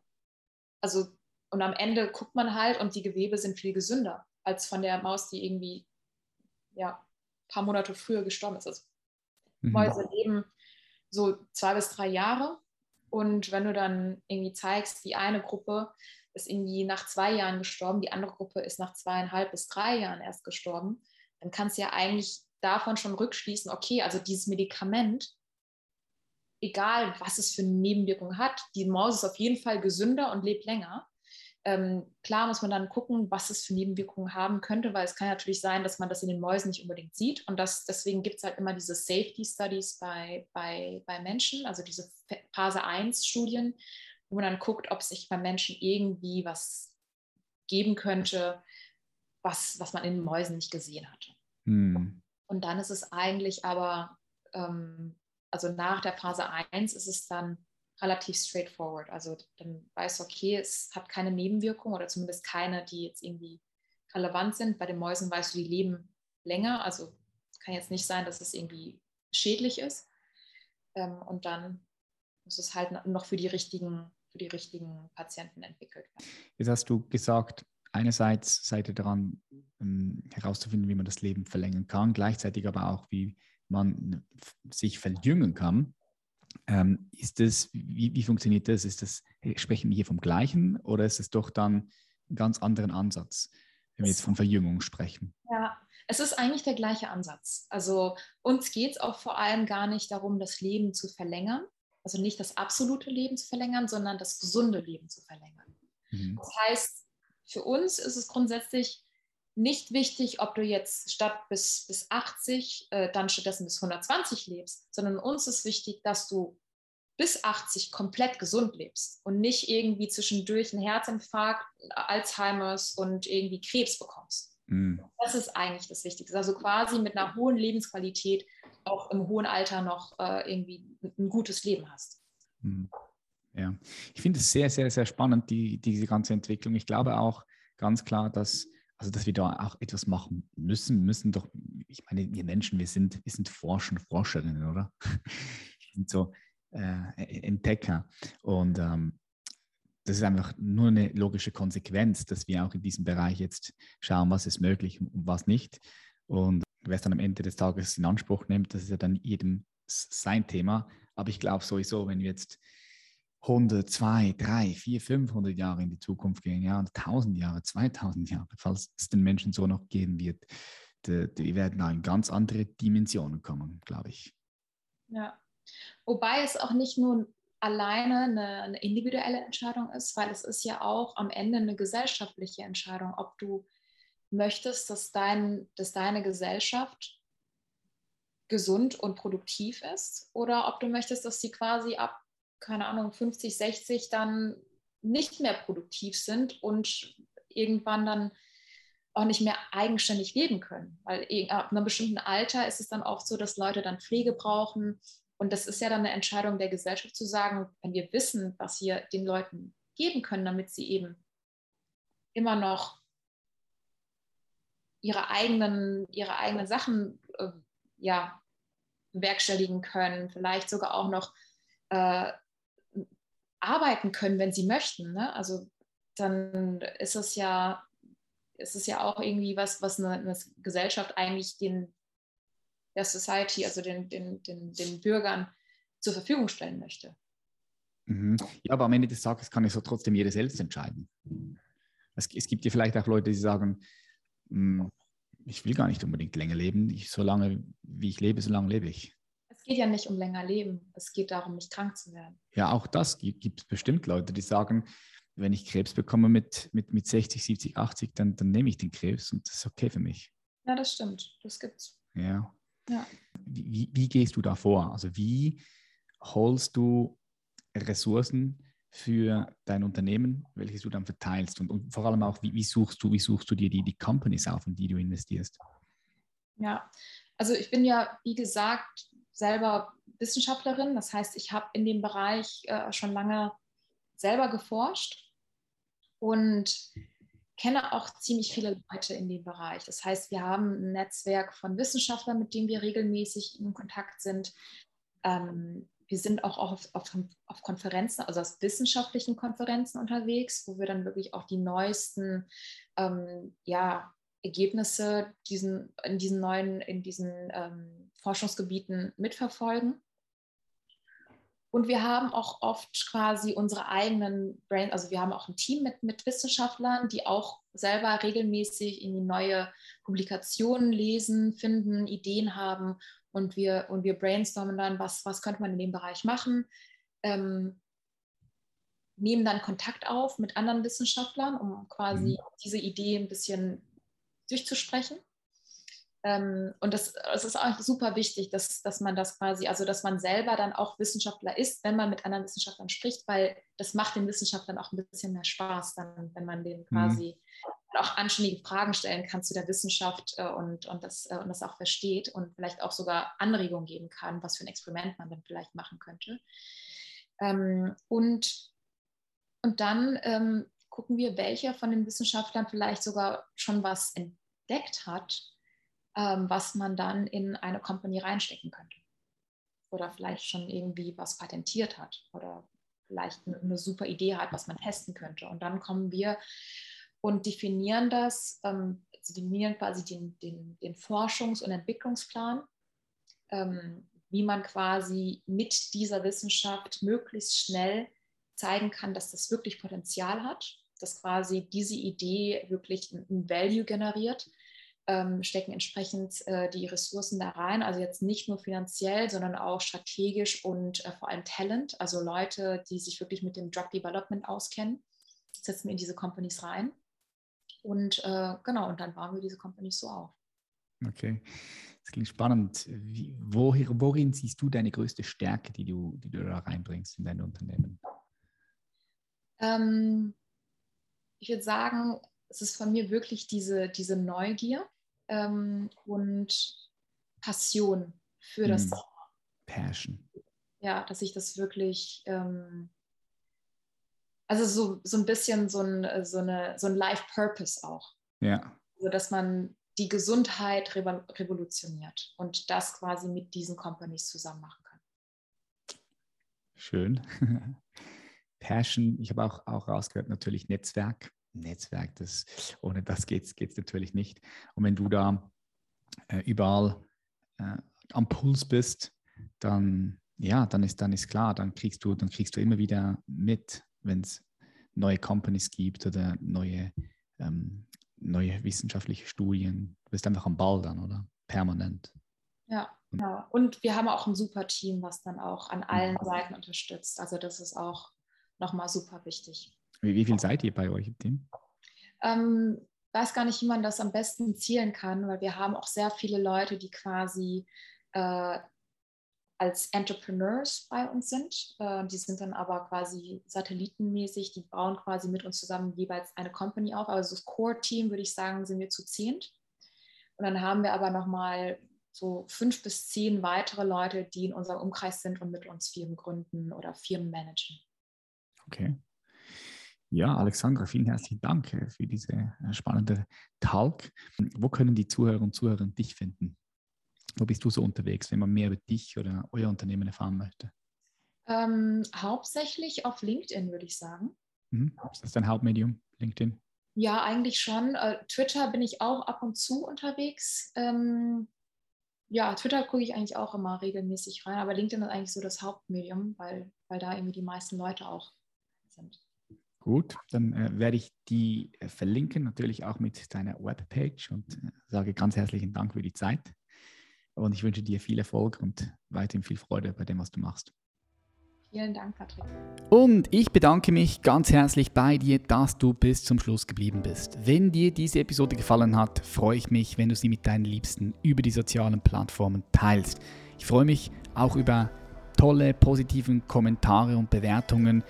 also, und am Ende guckt man halt und die Gewebe sind viel gesünder als von der Maus, die irgendwie, ja, ein paar Monate früher gestorben ist. Also, mhm. Mäuse leben so zwei bis drei Jahre. Und wenn du dann irgendwie zeigst, die eine Gruppe ist irgendwie nach zwei Jahren gestorben, die andere Gruppe ist nach zweieinhalb bis drei Jahren erst gestorben, dann kannst du ja eigentlich davon schon rückschließen, okay, also dieses Medikament, egal was es für Nebenwirkungen hat, die Maus ist auf jeden Fall gesünder und lebt länger. Ähm, klar muss man dann gucken, was es für Nebenwirkungen haben könnte, weil es kann natürlich sein, dass man das in den Mäusen nicht unbedingt sieht. Und das, deswegen gibt es halt immer diese Safety Studies bei, bei, bei Menschen, also diese Phase 1-Studien, wo man dann guckt, ob sich beim Menschen irgendwie was geben könnte, was, was man in den Mäusen nicht gesehen hatte. Hm. Und dann ist es eigentlich aber, ähm, also nach der Phase 1 ist es dann relativ straightforward. Also dann weißt du, okay, es hat keine Nebenwirkung oder zumindest keine, die jetzt irgendwie relevant sind. Bei den Mäusen weißt du, die leben länger. Also es kann jetzt nicht sein, dass es irgendwie schädlich ist. Ähm, und dann muss es halt noch für die richtigen, für die richtigen Patienten entwickelt werden. Jetzt hast du gesagt, einerseits seid ihr daran ähm, herauszufinden, wie man das Leben verlängern kann, gleichzeitig aber auch, wie man sich verjüngen kann. Ähm, ist das, wie, wie funktioniert das? Ist das, sprechen wir hier vom Gleichen oder ist es doch dann einen ganz anderen Ansatz, wenn wir jetzt von Verjüngung sprechen? Ja, es ist eigentlich der gleiche Ansatz. Also uns geht es auch vor allem gar nicht darum, das Leben zu verlängern, also nicht das absolute Leben zu verlängern, sondern das gesunde Leben zu verlängern. Mhm. Das heißt, für uns ist es grundsätzlich nicht wichtig, ob du jetzt statt bis, bis 80 äh, dann stattdessen bis 120 lebst, sondern uns ist wichtig, dass du bis 80 komplett gesund lebst und nicht irgendwie zwischendurch einen Herzinfarkt, Alzheimers und irgendwie Krebs bekommst. Mhm. Das ist eigentlich das Wichtigste. Also quasi mit einer hohen Lebensqualität auch im hohen Alter noch äh, irgendwie ein gutes Leben hast. Mhm. Ja, ich finde es sehr, sehr, sehr spannend, die, diese ganze Entwicklung. Ich glaube auch ganz klar, dass also dass wir da auch etwas machen müssen, müssen doch, ich meine, wir Menschen, wir sind, wir sind Forscher Forscherinnen, oder? Wir sind so äh, Entdecker. Und ähm, das ist einfach nur eine logische Konsequenz, dass wir auch in diesem Bereich jetzt schauen, was ist möglich und was nicht. Und wer es dann am Ende des Tages in Anspruch nimmt, das ist ja dann jedem sein Thema. Aber ich glaube sowieso, wenn wir jetzt 100, 2, 3, 4, 500 Jahre in die Zukunft gehen, ja, 1000 Jahre, 2000 Jahre, falls es den Menschen so noch geben wird, die, die werden da in ganz andere Dimensionen kommen, glaube ich. Ja, wobei es auch nicht nur alleine eine, eine, individuelle Entscheidung ist, weil es ist ja auch am Ende eine gesellschaftliche Entscheidung, ob du möchtest, dass, dein, dass deine Gesellschaft gesund und produktiv ist oder ob du möchtest, dass sie quasi ab keine Ahnung, 50, 60 dann nicht mehr produktiv sind und irgendwann dann auch nicht mehr eigenständig leben können. Weil ab einem bestimmten Alter ist es dann auch so, dass Leute dann Pflege brauchen. Und das ist ja dann eine Entscheidung der Gesellschaft zu sagen, wenn wir wissen, was wir den Leuten geben können, damit sie eben immer noch ihre eigenen, ihre eigenen Sachen äh, ja, bewerkstelligen können, vielleicht sogar auch noch äh, arbeiten können, wenn sie möchten. Ne? Also dann ist es ja, ist es ja auch irgendwie was, was eine, eine Gesellschaft eigentlich den, der Society, also den, den, den, den Bürgern zur Verfügung stellen möchte. Mhm. Ja, aber am Ende des Tages kann es so trotzdem jeder selbst entscheiden. Es, es gibt ja vielleicht auch Leute, die sagen, ich will gar nicht unbedingt länger leben. Ich, solange wie ich lebe, solange lebe ich. Es geht ja nicht um länger Leben. Es geht darum, nicht krank zu werden. Ja, auch das gibt es bestimmt Leute, die sagen, wenn ich Krebs bekomme mit, mit, mit 60, 70, 80, dann, dann nehme ich den Krebs und das ist okay für mich. Ja, das stimmt. Das gibt's. Ja. ja. Wie, wie gehst du da vor? Also wie holst du Ressourcen für dein Unternehmen, welches du dann verteilst? Und, und vor allem auch, wie, wie, suchst du, wie suchst du dir die, die Companies auf, in die du investierst? Ja, also ich bin ja, wie gesagt, selber Wissenschaftlerin. Das heißt, ich habe in dem Bereich äh, schon lange selber geforscht und kenne auch ziemlich viele Leute in dem Bereich. Das heißt, wir haben ein Netzwerk von Wissenschaftlern, mit denen wir regelmäßig in Kontakt sind. Ähm, wir sind auch auf, auf, auf, Konferenzen, also auf wissenschaftlichen Konferenzen unterwegs, wo wir dann wirklich auch die neuesten ähm, ja, Ergebnisse diesen, in diesen neuen, in diesen ähm, Forschungsgebieten mitverfolgen. Und wir haben auch oft quasi unsere eigenen Brain, also wir haben auch ein Team mit, mit Wissenschaftlern, die auch selber regelmäßig in die neue Publikationen lesen, finden, Ideen haben und wir, und wir brainstormen dann, was, was könnte man in dem Bereich machen. Ähm, nehmen dann Kontakt auf mit anderen Wissenschaftlern, um quasi mhm. diese Idee ein bisschen durchzusprechen. Ähm, und das, das ist auch super wichtig, dass, dass man das quasi, also dass man selber dann auch Wissenschaftler ist, wenn man mit anderen Wissenschaftlern spricht, weil das macht den Wissenschaftlern auch ein bisschen mehr Spaß, dann, wenn man denen mhm. quasi mhm. auch anständige Fragen stellen kann zu der Wissenschaft äh, und, und, das, äh, und das auch versteht und vielleicht auch sogar Anregungen geben kann, was für ein Experiment man dann vielleicht machen könnte. Ähm, und, und dann ähm, gucken wir, welcher von den Wissenschaftlern vielleicht sogar schon was entdeckt hat, ähm, was man dann in eine Company reinstecken könnte. Oder vielleicht schon irgendwie was patentiert hat oder vielleicht eine super Idee hat, was man testen könnte. Und dann kommen wir und definieren das, ähm, definieren quasi den, den, den Forschungs- und Entwicklungsplan, ähm, wie man quasi mit dieser Wissenschaft möglichst schnell zeigen kann, dass das wirklich Potenzial hat, dass quasi diese Idee wirklich ein Value generiert ähm, stecken entsprechend äh, die Ressourcen da rein. Also jetzt nicht nur finanziell, sondern auch strategisch und äh, vor allem Talent, also Leute, die sich wirklich mit dem Drug Development auskennen, setzen wir in diese Companies rein. Und äh, genau, und dann bauen wir diese Companies so auf. Okay, das klingt spannend. Wie, wohin, worin siehst du deine größte Stärke, die du, die du da reinbringst in dein Unternehmen? Ähm, ich würde sagen, es ist von mir wirklich diese, diese Neugier ähm, und Passion für das mm. Passion. Ja, dass ich das wirklich, ähm, also so, so ein bisschen so ein, so eine, so ein Life-Purpose auch. Ja. Also, dass man die Gesundheit revolutioniert und das quasi mit diesen Companies zusammen machen kann. Schön. Passion, ich habe auch, auch rausgehört, natürlich Netzwerk. Netzwerk, das, ohne das geht es natürlich nicht. Und wenn du da äh, überall äh, am Puls bist, dann ja, dann ist, dann ist klar, dann kriegst du, dann kriegst du immer wieder mit, wenn es neue Companies gibt oder neue, ähm, neue wissenschaftliche Studien. Du bist einfach am Ball dann, oder? Permanent. Ja, genau. Und wir haben auch ein super Team, was dann auch an allen mhm. Seiten unterstützt. Also das ist auch nochmal super wichtig. Wie, wie viel seid ihr bei euch im Team? Ähm, weiß gar nicht, wie man das am besten zielen kann, weil wir haben auch sehr viele Leute, die quasi äh, als Entrepreneurs bei uns sind. Äh, die sind dann aber quasi satellitenmäßig, die bauen quasi mit uns zusammen jeweils eine Company auf. Also das Core-Team, würde ich sagen, sind wir zu zehnt. Und dann haben wir aber nochmal so fünf bis zehn weitere Leute, die in unserem Umkreis sind und mit uns Firmen gründen oder Firmen managen. Okay. Ja, Alexandra, vielen herzlichen Dank äh, für diese äh, spannende Talk. Wo können die Zuhörer und Zuhörer dich finden? Wo bist du so unterwegs, wenn man mehr über dich oder euer Unternehmen erfahren möchte? Ähm, hauptsächlich auf LinkedIn, würde ich sagen. Mhm. Ist das dein Hauptmedium, LinkedIn? Ja, eigentlich schon. Äh, Twitter bin ich auch ab und zu unterwegs. Ähm, ja, Twitter gucke ich eigentlich auch immer regelmäßig rein, aber LinkedIn ist eigentlich so das Hauptmedium, weil, weil da irgendwie die meisten Leute auch sind. Gut, dann äh, werde ich die äh, verlinken, natürlich auch mit deiner Webpage und äh, sage ganz herzlichen Dank für die Zeit. Und ich wünsche dir viel Erfolg und weiterhin viel Freude bei dem, was du machst. Vielen Dank, Patrick. Und ich bedanke mich ganz herzlich bei dir, dass du bis zum Schluss geblieben bist. Wenn dir diese Episode gefallen hat, freue ich mich, wenn du sie mit deinen Liebsten über die sozialen Plattformen teilst. Ich freue mich auch über tolle, positiven Kommentare und Bewertungen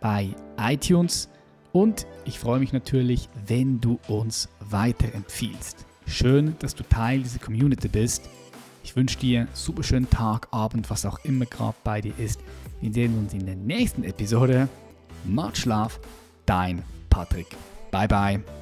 bei iTunes. Und ich freue mich natürlich, wenn du uns weiterempfiehlst. Schön, dass du Teil dieser Community bist. Ich wünsche dir einen super schönen Tag, Abend, was auch immer gerade bei dir ist. Wir sehen uns in der nächsten Episode. Macht Schlaf, dein Patrick. Bye bye.